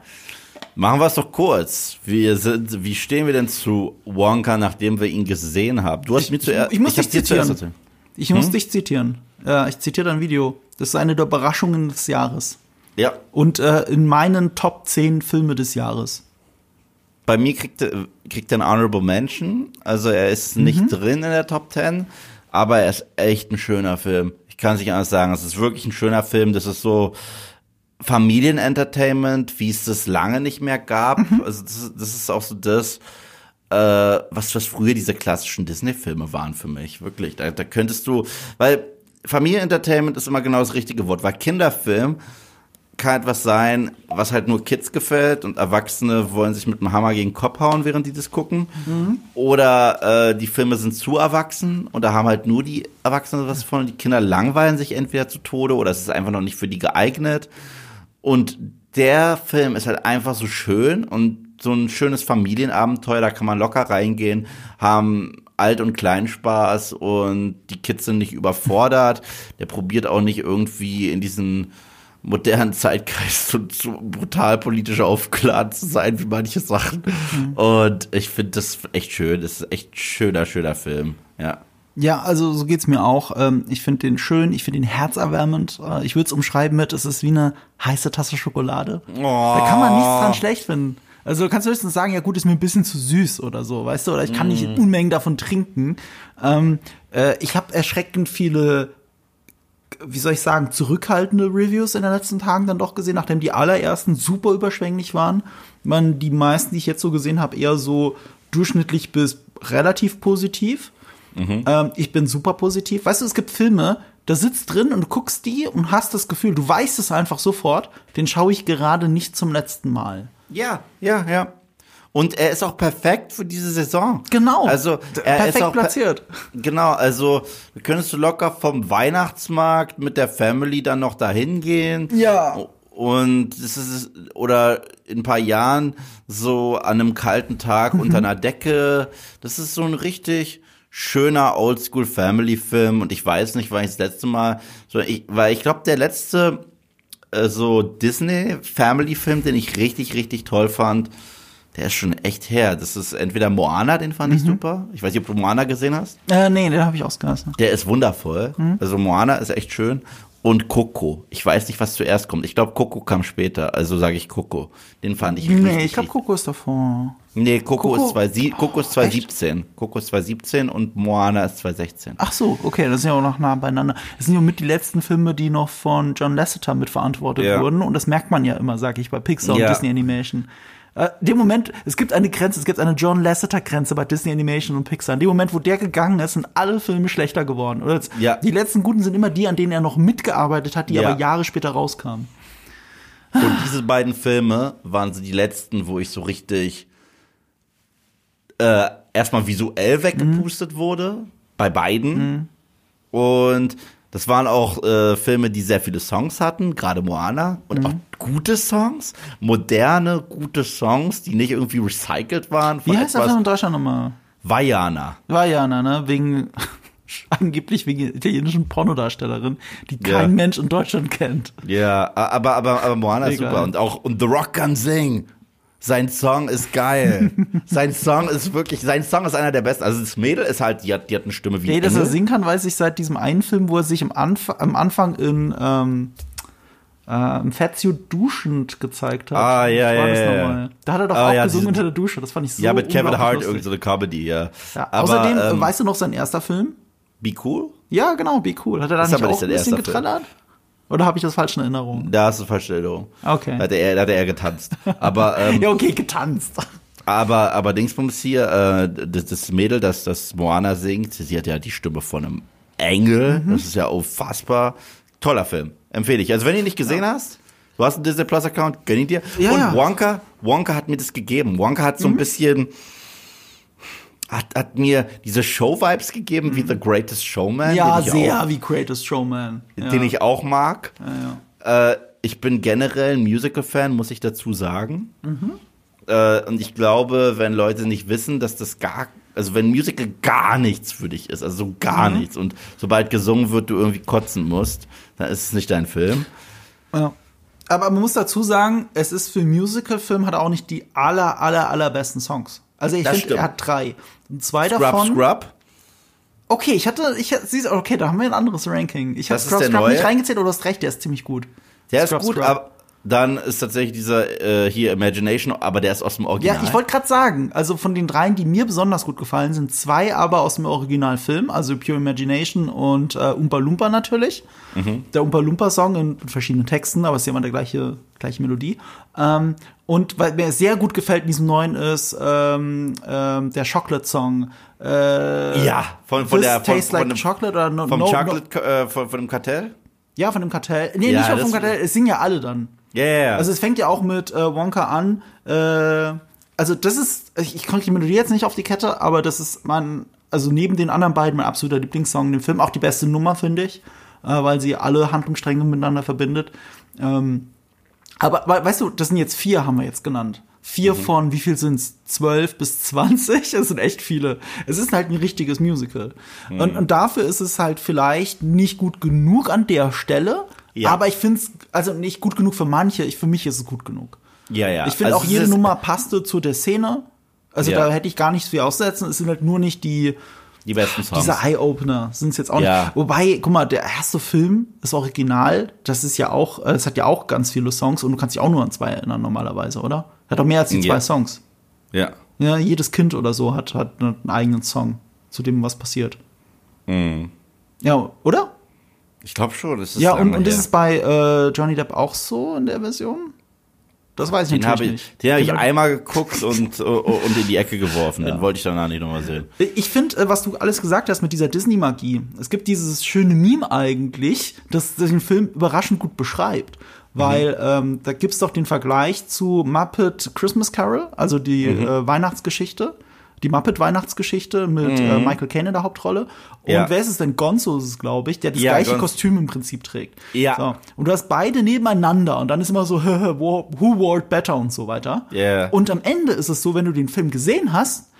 machen wir es doch kurz. Wir sind, wie stehen wir denn zu Wonka, nachdem wir ihn gesehen haben? Du hast mir zuerst. ich muss hab dich dir zuerst zitieren. Ich muss dich zitieren. Ja, ich zitiere dein Video. Das ist eine der Überraschungen des Jahres. Ja, Und äh, in meinen Top 10 Filme des Jahres. bei mir kriegt er, kriegt er einen Honorable Mention. Also er ist nicht drin in der Top 10, aber er ist echt ein schöner Film. Ich kann es nicht anders sagen. Es ist wirklich ein schöner Film. Das ist so Familienentertainment, wie es das lange nicht mehr gab. Also das, das ist auch so das, äh, was, was früher diese klassischen Disney-Filme waren für mich. Wirklich. Da, da könntest du, weil Familienentertainment ist immer genau das richtige Wort, weil Kinderfilm kann etwas sein, was halt nur Kids gefällt und Erwachsene wollen sich mit dem Hammer gegen den Kopf hauen, während die das gucken. Oder äh, die Filme sind zu erwachsen und da haben halt nur die Erwachsenen was von. Die Kinder langweilen sich entweder zu Tode oder es ist einfach noch nicht für die geeignet. Und der Film ist halt einfach so schön und so ein schönes Familienabenteuer, da kann man locker reingehen, haben Alt- und Kleinspaß und die Kids sind nicht überfordert. Der probiert auch nicht irgendwie in diesen modernen Zeitgeist so, so brutal politisch aufgeladen zu sein wie manche Sachen. Und ich finde das echt schön. Das ist echt schöner, schöner Film. Ja. Ja, also so geht's mir auch. Ähm, Ich finde den schön, ich finde den herzerwärmend. Äh, Ich würde es umschreiben mit, es ist wie eine heiße Tasse Schokolade. Da kann man nichts dran schlecht finden. Also du kannst höchstens sagen, ja gut, ist mir ein bisschen zu süß oder so, weißt du, oder ich kann nicht Unmengen davon trinken. Ähm, äh, ich habe erschreckend viele, wie soll ich sagen, zurückhaltende Reviews in den letzten Tagen dann doch gesehen, nachdem die allerersten super überschwänglich waren. Man, die meisten, die ich jetzt so gesehen habe, eher so durchschnittlich bis relativ positiv. Ähm, ich bin super positiv. Weißt du, es gibt Filme, da sitzt drin und du guckst die und hast das Gefühl, du weißt es einfach sofort, den schaue ich gerade nicht zum letzten Mal. Ja, ja, ja. Und er ist auch perfekt für diese Saison. Genau. Also er perfekt ist auch per- platziert. Genau, also da könntest du locker vom Weihnachtsmarkt mit der Family dann noch dahin gehen. Ja. Und es ist oder in ein paar Jahren so an einem kalten Tag unter einer Decke. Das ist so ein richtig schöner Oldschool Family Film und ich weiß nicht, wann ich das letzte Mal so ich, weil ich glaube der letzte äh, so Disney Family Film, den ich richtig richtig toll fand, der ist schon echt her. Das ist entweder Moana, den fand ich super. Ich weiß nicht, ob du Moana gesehen hast. Äh, nee, den habe ich ausgelassen. Der ist wundervoll. Also Moana ist echt schön. Und Coco. Ich weiß nicht, was zuerst kommt. Ich glaube, Coco kam später. Also sage ich Coco. Den fand ich richtig. Nee, ich glaube, Coco ist davor. Nee, Coco, Coco- ist, zwei, Sie- Coco ist echt? 2017. Coco ist 2017 und Moana ist 2016. Ach so, okay, das sind ja auch noch nah beieinander. Das sind ja mit die letzten Filme, die noch von John Lasseter mitverantwortet Ja. wurden. Und das merkt man ja immer, sag ich, bei Pixar Ja. und Disney Animation. Äh, dem Moment, es gibt eine Grenze, es gibt eine John Lasseter-Grenze bei Disney Animation und Pixar. In dem Moment, wo der gegangen ist, sind alle Filme schlechter geworden. Oder jetzt, Ja. Die letzten guten sind immer die, an denen er noch mitgearbeitet hat, die Ja. aber Jahre später rauskamen. Und diese beiden Filme waren so die letzten, wo ich so richtig äh, erstmal visuell weggepustet wurde. Bei beiden. Und das waren auch äh, Filme, die sehr viele Songs hatten, gerade Moana. Und auch gute Songs, moderne, gute Songs, die nicht irgendwie recycelt waren. Wie heißt der Film in Deutschland nochmal? Vajana. Vajana, ne? Wegen, angeblich wegen italienischen Pornodarstellerin, die kein Ja. Mensch in Deutschland kennt. Ja, aber, aber, aber Moana ist super. Und auch, und The Rock kann singen. Sein Song ist geil. sein Song ist wirklich, sein Song ist einer der besten. Also das Mädel ist halt, die hat, die hat eine Stimme wie Nee, ein dass er Engel. singen kann, weiß ich seit diesem einen Film, wo er sich am, Anf am Anfang in ähm, äh, im duschend gezeigt hat. Ah, ja, ja, ja? Da hat er doch Ah, auch ja, gesungen unter der Dusche. Das fand ich so Ja, mit Kevin Hart, lustig. irgendeine Comedy, ja. Ja, aber, außerdem, ähm, weißt du noch sein erster Film? Be Cool? Ja, genau, Be Cool. Hat er da nicht auch nicht ein bisschen Film. Oder habe ich das falsch in Erinnerung? Da hast du falsche Erinnerung. Okay. Da hat er, da hat er getanzt. Aber, ähm, Ja, okay, getanzt. aber, aber Dingsbums hier, äh, das, das Mädel, das, das Moana singt, sie hat ja die Stimme von einem Engel. Mhm. Das ist ja unfassbar. Toller Film. Empfehle ich. Also wenn du ihn nicht gesehen hast, du hast einen Disney Plus Account, gönn ihn dir. Ja, Und ja. Mhm. Wonka, Wonka hat mir das gegeben. Wonka hat so ein bisschen, hat, hat mir diese Show-Vibes gegeben, wie The Greatest Showman. Mhm. Ja, sehr Auch, wie Greatest Showman. Ja. Den ich auch mag. ja. Äh, ich bin generell ein Musical-Fan, muss ich dazu sagen. Mhm. Äh, und ich glaube, wenn Leute nicht wissen, dass das gar, also wenn Musical gar nichts für dich ist, also so gar Mhm. nichts und sobald gesungen wird, du irgendwie kotzen musst, dann ist es nicht dein Film. Ja. Aber man muss dazu sagen, es ist für Musical-Film hat auch nicht die aller, aller, allerbesten Songs. Also ich finde, er hat drei. Und zwei Scrub, davon. Scrub. Okay, ich hatte, ich siehst, okay, da haben wir ein anderes Ranking. Ich habe ist Scrub Scrub neue? nicht reingezählt, aber du hast recht, der ist ziemlich gut. Der ist Scrub, gut, Scrub. aber dann ist tatsächlich dieser äh, hier Imagination, aber der ist aus dem Original. Ja, ich wollte gerade sagen, also von den dreien, die mir besonders gut gefallen sind, zwei aber aus dem Originalfilm, also Pure Imagination und äh, Umpa Lumpa natürlich. Mhm. Der Umpa Lumpa Song in verschiedenen Texten, aber es ist ja immer der gleiche, gleiche Melodie. Ähm, und weil mir sehr gut gefällt in diesem neuen ist ähm, ähm, der Chocolate Song. Äh, ja, von, von der von, Tastes von Like dem, Chocolate oder no, vom no, Chocolate, äh, von, von dem Kartell. Ja, von dem Kartell. Nee, Ja, nicht vom Kartell, es singen ja alle dann. Ja. Also es fängt ja auch mit äh, Wonka an. Äh, also das ist, ich, ich konnte die Melodie jetzt nicht auf die Kette, aber das ist mein, also neben den anderen beiden mein absoluter Lieblingssong in dem Film, auch die beste Nummer, finde ich, äh, weil sie alle Handlungsstränge miteinander verbindet. Ähm, aber we- weißt du, das sind jetzt vier, haben wir jetzt genannt. Vier von, wie viel sind's? Zwölf bis zwanzig? Das sind echt viele. Es ist halt ein richtiges Musical. Und, und dafür ist es halt vielleicht nicht gut genug an der Stelle. Ja. Aber ich finde es, also nicht gut genug für manche, ich, für mich ist es gut genug. ja, ja. Ich finde Also auch jede Nummer passte zu der Szene. Also Ja. da hätte ich gar nichts viel auszusetzen. Es sind halt nur nicht die, die besten Songs. diese Eye-Opener sind es jetzt auch Ja. nicht. Wobei, guck mal, der erste Film ist original. Das ist ja auch, äh, es hat ja auch ganz viele Songs und du kannst dich auch nur an zwei erinnern normalerweise, oder? Hat doch mehr als die zwei Ja. Songs. ja. Ja, jedes Kind oder so hat, hat einen eigenen Song, zu dem was passiert. Mhm. Ja, oder? Ich glaube schon. Das ist Ja, und, und ist es bei äh, Johnny Depp auch so in der Version? Das weiß ich Den habe natürlich ich, nicht. den hab ich Den- einmal geguckt und, und in die Ecke geworfen. Den wollte ich danach nicht nochmal sehen. Ich finde, äh, was du alles gesagt hast mit dieser Disney-Magie. Es gibt dieses schöne Meme eigentlich, das den Film überraschend gut beschreibt. Weil ähm, da gibt's doch den Vergleich zu Muppet Christmas Carol, also die äh, Weihnachtsgeschichte. Die Muppet-Weihnachtsgeschichte mit äh, Michael Caine in der Hauptrolle. Und Ja. wer ist es denn? Gonzo ist es, glaube ich, der das Ja, gleiche Gonzo. Kostüm im Prinzip trägt. Ja. So. Und du hast beide nebeneinander und dann ist immer so, who who wore better und so weiter. Ja. Und am Ende ist es so, wenn du den Film gesehen hast,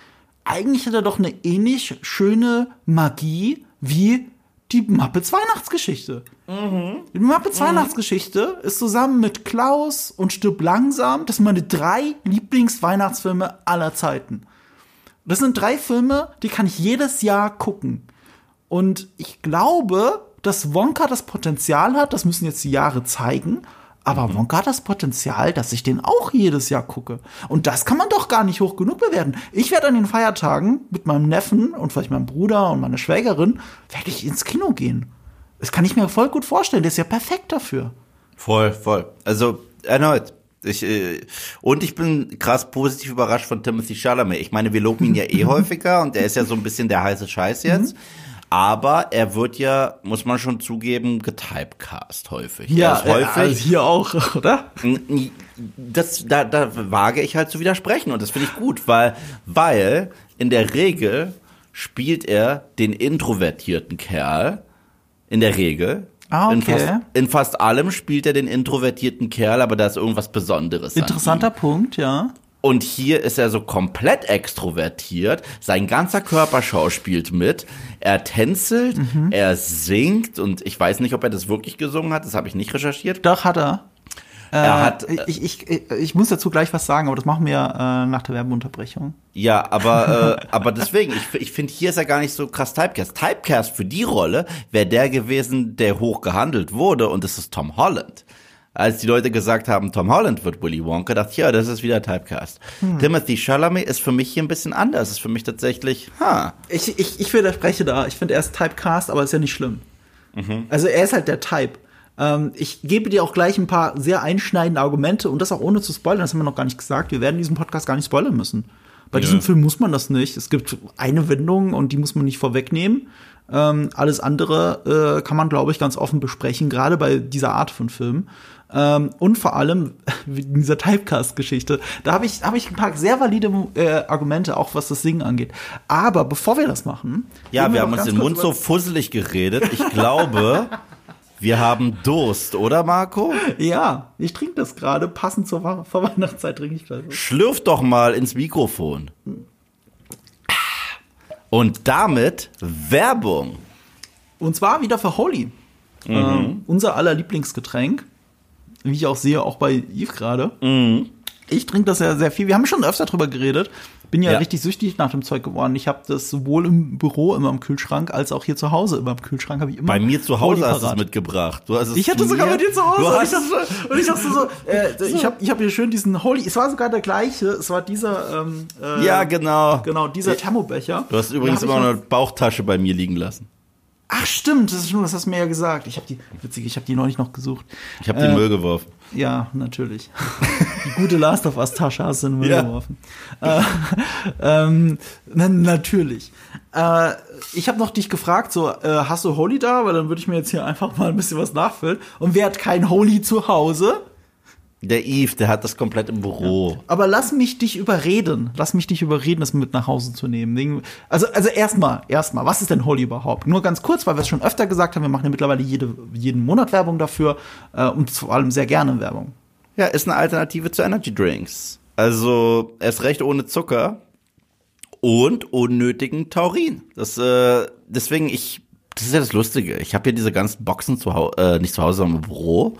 eigentlich hat er doch eine ähnlich schöne Magie wie die Muppets Weihnachtsgeschichte. Die Muppets Weihnachtsgeschichte ist zusammen mit Klaus und Stirb langsam, das sind meine drei Lieblingsweihnachtsfilme aller Zeiten. Das sind drei Filme, die kann ich jedes Jahr gucken. Und ich glaube, dass Wonka das Potenzial hat, das müssen jetzt die Jahre zeigen, aber Wonka hat das Potenzial, dass ich den auch jedes Jahr gucke. Und das kann man doch gar nicht hoch genug bewerten. Ich werde an den Feiertagen mit meinem Neffen und vielleicht meinem Bruder und meiner Schwägerin, werde ich ins Kino gehen. Das kann ich mir voll gut vorstellen. Der ist ja perfekt dafür. Voll, voll. Also, erneut, Ich, äh, und ich bin krass positiv überrascht von Timothy Chalamet. Ich meine, wir loben ihn ja eh häufiger und er ist ja so ein bisschen der heiße Scheiß jetzt. Mhm. Aber er wird ja, muss man schon zugeben, getypecast häufig. er Ja, ist häufig. äh, hier auch, oder? das, da, da wage ich halt zu widersprechen und das finde ich gut, weil, weil in der Regel spielt er den introvertierten Kerl. In der Regel. Ah, In okay. fast, in fast allem spielt er den introvertierten Kerl, aber da ist irgendwas Besonderes. an Interessanter. Punkt, ja. Und hier ist er so komplett extrovertiert. Sein ganzer Körper schauspielt mit. Er tänzelt, Mhm. er singt und ich weiß nicht, ob er das wirklich gesungen hat. Das habe ich nicht recherchiert. Doch, hat er. Er Äh, hat- ich, ich, ich, ich muss dazu gleich was sagen, aber das machen wir äh, nach der Werbeunterbrechung. Ja, aber, äh, aber deswegen, ich, ich finde, hier ist er gar nicht so krass Typecast. Typecast für die Rolle wäre der gewesen, der hoch gehandelt wurde, und das ist Tom Holland. Als die Leute gesagt haben, Tom Holland wird Willy Wonka, dachte ich, ja, das ist wieder Typecast. Timothy Chalamet ist für mich hier ein bisschen anders. Ist für mich tatsächlich, ha, Ich, ich, ich widerspreche da. Ich finde, er ist Typecast, aber ist ja nicht schlimm. Mhm. Also er ist halt der Type. Ähm, ich gebe dir auch gleich ein paar sehr einschneidende Argumente und das auch ohne zu spoilern. Das haben wir noch gar nicht gesagt. Wir werden diesen Podcast gar nicht spoilern müssen. Bei diesem Film muss man das nicht. Es gibt eine Wendung und die muss man nicht vorwegnehmen. Ähm, alles andere äh, kann man, glaube ich, ganz offen besprechen, gerade bei dieser Art von Film. Ähm, und vor allem in dieser Typecast-Geschichte. Da habe ich, hab ich ein paar sehr valide äh, Argumente, auch was das Singen angeht. Aber bevor wir das machen. Ja, wir haben uns den Mund so fusselig geredet. Ich glaube, wir haben Durst, oder Marco? Ja, ich trinke das gerade. Passend zur Vorweihnachtszeit trinke ich das. Schlürf doch mal ins Mikrofon. Und damit Werbung. Und zwar wieder für Holy. Ähm, unser aller Lieblingsgetränk. Wie ich auch sehe, auch bei Yves gerade. Ich trinke das ja sehr viel. Wir haben schon öfter drüber geredet. Bin ja, Ja. richtig süchtig nach dem Zeug geworden. Ich habe das sowohl im Büro immer im Kühlschrank als auch hier zu Hause immer im Kühlschrank. Habe ich immer Bei mir zu Hause hast du es mitgebracht. Du hast es Ich hatte sogar bei dir zu Hause. Du und ich dachte, und ich dachte so, äh, ich habe ich hab hier schön diesen Holy. Es war sogar der gleiche. Es war dieser, ähm, äh, ja, genau. genau, dieser Thermobecher. Du hast übrigens immer noch eine Bauchtasche bei mir liegen lassen. Ach stimmt, das ist schon, das hast du mir ja gesagt. Ich habe die, witzig, ich habe die neulich noch gesucht. Ich habe den Äh, Müll geworfen. Ja, natürlich. Die gute Last of Us Tasche hast du in den Müll Ja. geworfen. Äh, ähm, na, natürlich. Äh, ich habe noch dich gefragt, so, äh, hast du Holy da? Weil dann würde ich mir jetzt hier einfach mal ein bisschen was nachfüllen. Und wer hat kein Holy zu Hause? Der Yves, der hat das komplett im Büro. Aber lass mich dich überreden. Lass mich dich überreden, das mit nach Hause zu nehmen. Also, also erstmal, erstmal, was ist denn Holy überhaupt? Nur ganz kurz, weil wir es schon öfter gesagt haben, wir machen ja mittlerweile jede, jeden Monat Werbung dafür äh, und vor allem sehr gerne Werbung. Ja, ist eine Alternative zu Energy Drinks. Also, erst recht ohne Zucker und unnötigen Taurin. Das, äh, deswegen, ich, das ist ja das Lustige. Ich habe hier diese ganzen Boxen zu Hause, äh, nicht zu Hause, sondern im Büro.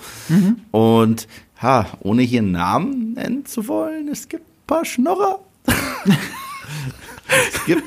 Und, ha, ohne hier Namen nennen zu wollen, es gibt ein paar Schnorrer. es gibt.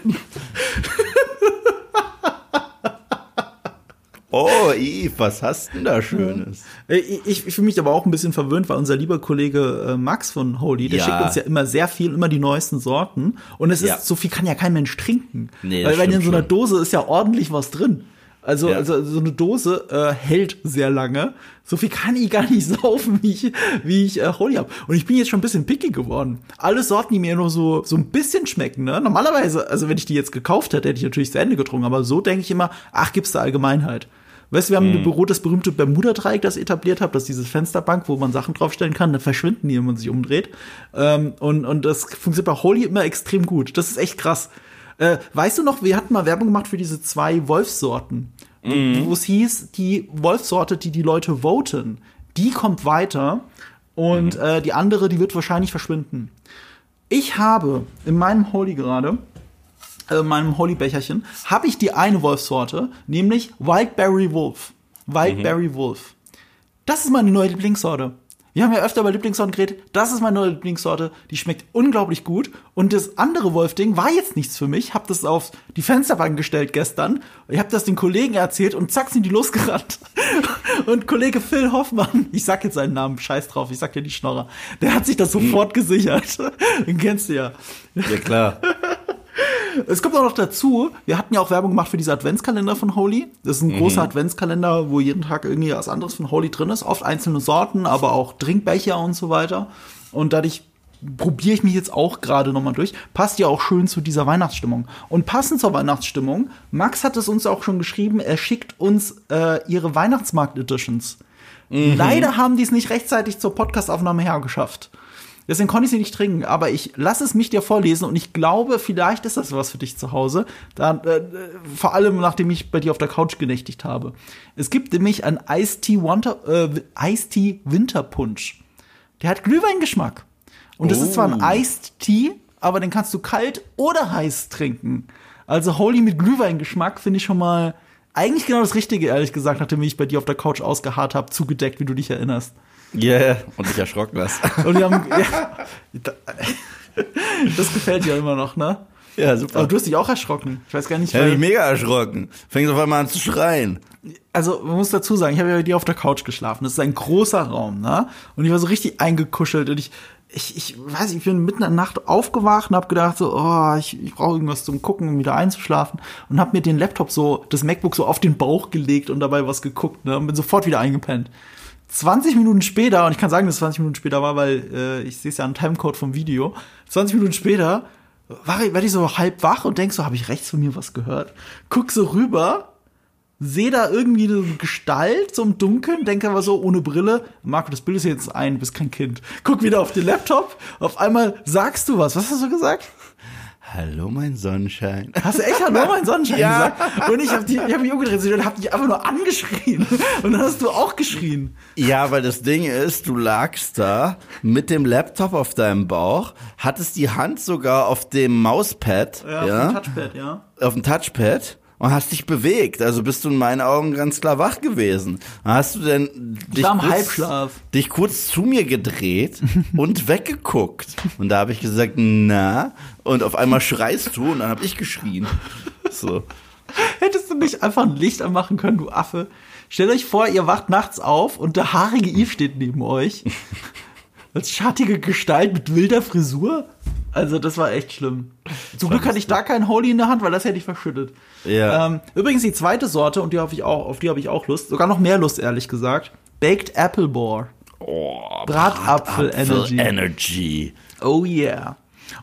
Oh, Yves, was hast denn da Schönes? Äh, Ich, ich fühle mich aber auch ein bisschen verwöhnt, weil unser lieber Kollege äh, Max von Holy, der Ja. schickt uns ja immer sehr viel, immer die neuesten Sorten. Und es ist, Ja. so viel kann ja kein Mensch trinken. Nee, weil, in so einer. Dose ist ja ordentlich was drin. Also, Ja. also so eine Dose äh, hält sehr lange. So viel kann ich gar nicht saufen, wie ich, wie ich äh, Holy habe. Und ich bin jetzt schon ein bisschen picky geworden. Alle Sorten, die mir nur so, so ein bisschen schmecken, ne? Normalerweise, also wenn ich die jetzt gekauft hätte, hätte ich natürlich zu Ende getrunken. Aber so denke ich immer, ach, gibt's da Allgemeinheit. Weißt du, wir haben im Büro das berühmte Bermuda-Dreieck, das etabliert habe, das ist diese Fensterbank, wo man Sachen draufstellen kann, dann verschwinden die, wenn man sich umdreht. Ähm, und, und das funktioniert bei Holy immer extrem gut. Das ist echt krass. Äh, weißt du noch, wir hatten mal Werbung gemacht für diese zwei Wolfssorten, wo es hieß, die Wolfssorte, die die Leute voten, die kommt weiter und äh, die andere, die wird wahrscheinlich verschwinden. Ich habe in meinem Holy gerade, äh, in meinem Holy-Becherchen, habe ich die eine Wolfssorte, nämlich Wildberry Wolf. Wildberry Wolf. Das ist meine neue Lieblingssorte. Wir haben ja öfter über Lieblingssorten geredet. Das ist meine neue Lieblingssorte. Die schmeckt unglaublich gut. Und das andere Wolf-Ding war jetzt nichts für mich. Hab das auf die Fensterbank gestellt gestern. Ich habe das den Kollegen erzählt und zack sind die losgerannt. Und Kollege Phil Hoffmann, ich sag jetzt seinen Namen, scheiß drauf, ich sag dir die Schnorrer, der hat sich das sofort gesichert. Den kennst du ja. Ja, klar. Es kommt auch noch dazu, wir hatten ja auch Werbung gemacht für diese Adventskalender von Holy. Das ist ein großer Adventskalender, wo jeden Tag irgendwie was anderes von Holy drin ist. Oft einzelne Sorten, aber auch Trinkbecher und so weiter. Und dadurch probiere ich mich jetzt auch gerade nochmal durch. Passt ja auch schön zu dieser Weihnachtsstimmung. Und passend zur Weihnachtsstimmung, Max hat es uns auch schon geschrieben, er schickt uns äh, ihre Weihnachtsmarkt-Editions. Leider haben die es nicht rechtzeitig zur Podcastaufnahme hergeschafft. Deswegen konnte ich sie nicht trinken, aber ich lasse es mich dir vorlesen und ich glaube, vielleicht ist das was für dich zu Hause. Da, äh, vor allem, nachdem ich bei dir auf der Couch genächtigt habe. Es gibt nämlich ein Iced Tea, Wonder, äh, Iced Winterpunsch. Der hat Glühweingeschmack. Und das ist zwar ein Oh. Iced Tea, aber den kannst du kalt oder heiß trinken. Also Holy mit Glühweingeschmack finde ich schon mal eigentlich genau das Richtige, ehrlich gesagt, nachdem ich bei dir auf der Couch ausgeharrt habe, zugedeckt, wie du dich erinnerst. Yeah, und dich erschrocken hast. Und wir haben. ja, das gefällt dir immer noch, ne? ja, super. Aber du hast dich auch erschrocken. Ich weiß gar nicht, Ich habe mich mega erschrocken. Fängst auf einmal an zu schreien. also man muss dazu sagen, ich habe ja bei dir auf der Couch geschlafen. Das ist ein großer Raum, ne? Und ich war so richtig eingekuschelt und ich, ich, ich weiß, ich bin mitten in der Nacht aufgewacht und habe gedacht so, oh, ich, ich brauche irgendwas zum Gucken, um wieder einzuschlafen und habe mir den Laptop so, das MacBook so auf den Bauch gelegt und dabei was geguckt, ne? Und bin sofort wieder eingepennt. 20 Minuten später, und ich kann sagen, dass es 20 Minuten später war, weil äh, ich sehe es ja am Timecode vom Video. 20 Minuten später war ich, werd ich so halb wach und denk so, habe ich rechts von mir was gehört? Guck so rüber, sehe da irgendwie eine Gestalt so im Dunkeln, denke aber so ohne Brille, Marco, das Bild ist jetzt ein, du bist kein Kind. Guck wieder auf den Laptop, auf einmal sagst du was. Was hast du gesagt? Hallo, mein Sonnenschein. Hast du echt Hallo, mein Sonnenschein Ja. gesagt? Und ich habe hab mich umgedreht und hab dich einfach nur angeschrien. Und dann hast du auch geschrien. Ja, weil das Ding ist, du lagst da mit dem Laptop auf deinem Bauch, hattest die Hand sogar auf dem Mauspad, Ja, ja, auf dem Touchpad, ja. auf dem Touchpad und hast dich bewegt. Also bist du in meinen Augen ganz klar wach gewesen. Hast du denn dich, kurz, Halbschlaf. dich kurz zu mir gedreht und weggeguckt? Und da habe ich gesagt, na. Und auf einmal schreist du und dann habe ich geschrien. So. Hättest du nicht einfach ein Licht anmachen können, du Affe? Stellt euch vor, ihr wacht nachts auf und der haarige Eve steht neben euch. Als schattige Gestalt mit wilder Frisur. Also, das war echt schlimm. Zum Glück hatte ich da keinen Holy in der Hand, weil das hätte ich verschüttet. Ja. Ähm, übrigens die zweite Sorte, und die habe ich auch, auf die habe ich auch Lust. Sogar noch mehr Lust, ehrlich gesagt. Baked Apple Boar. Oh, Bratapfel Energy. Energy. Oh yeah.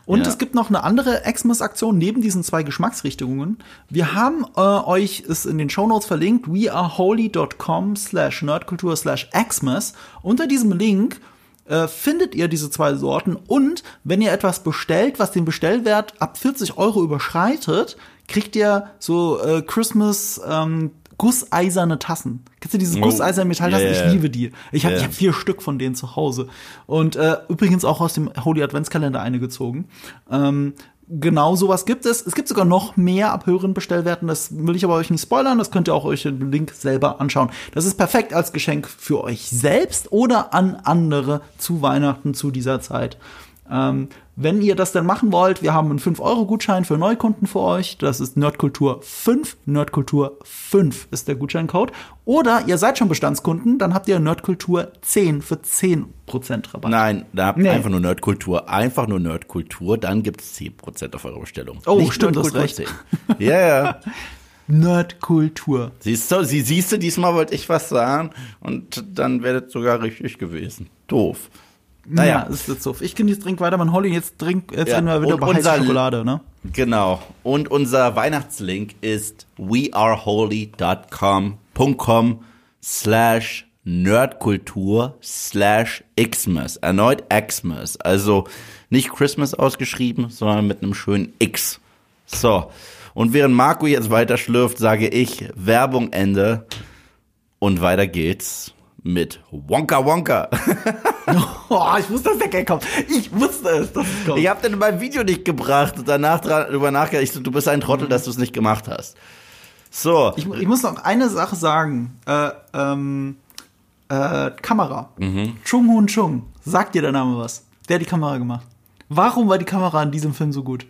Und Ja. es gibt noch eine andere Xmas-Aktion neben diesen zwei Geschmacksrichtungen. Wir haben äh, euch es in den Shownotes verlinkt, weareholy.com slash nerdkultur slash Xmas. Unter diesem Link äh, findet ihr diese zwei Sorten und wenn ihr etwas bestellt, was den Bestellwert ab 40 Euro überschreitet, kriegt ihr so äh, Christmas ähm, gusseiserne Tassen. Kennst du diese Oh. gusseisernen Metalltassen? Ja, Ich liebe die. Ich habe Ja. ich hab vier Stück von denen zu Hause. Und äh, übrigens auch aus dem Holy Adventskalender eine gezogen. Ähm, genau sowas gibt es. Es gibt sogar noch mehr ab höheren Bestellwerten. Das will ich aber euch nicht spoilern. Das könnt ihr auch euch im Link selber anschauen. Das ist perfekt als Geschenk für euch selbst oder an andere zu Weihnachten zu dieser Zeit. Ähm, wenn ihr das dann machen wollt, wir haben einen 5-Euro-Gutschein für Neukunden für euch. Das ist Nerdkultur 5. Nerdkultur 5 ist der Gutscheincode. Oder ihr seid schon Bestandskunden, dann habt ihr Nerdkultur 10 für 10% Rabatt. Nein, da Nee. einfach nur Nerdkultur, einfach nur Nerdkultur, dann gibt's 10% auf eure Bestellung. Oh, stimmt, du hast Nerdkultur recht. 10. Ja, ja. Nerdkultur. Siehst du, sie, siehst du, diesmal wollte ich was sagen und dann wäre das sogar richtig gewesen. Doof. Naja, ist jetzt so. Ich genieße, trink weiter mein Holly. Jetzt trink, jetzt Ja, reden wir wieder und über heiße Schokolade, ne? genau. Und unser Weihnachtslink ist weareholy.com slash Nerdkultur slash Xmas. Erneut Xmas. Also nicht Christmas ausgeschrieben, sondern mit einem schönen X. So. Und während Marco jetzt weiter schlürft, sage ich Werbung Ende. Und weiter geht's mit Wonka Wonka. Oh, ich wusste, dass der Gag kommt. Ich wusste es, dass es kommt. Ich habe denn mein Video nicht gebracht und danach drüber nachgedacht. Ich so, du bist ein Trottel, dass du es nicht gemacht hast. So. Ich, ich muss noch eine Sache sagen. Äh, ähm, äh, Kamera. Mhm. Chung Hoon Chung. Sagt dir der Name was? Wer hat die Kamera gemacht? Warum war die Kamera in diesem Film so gut?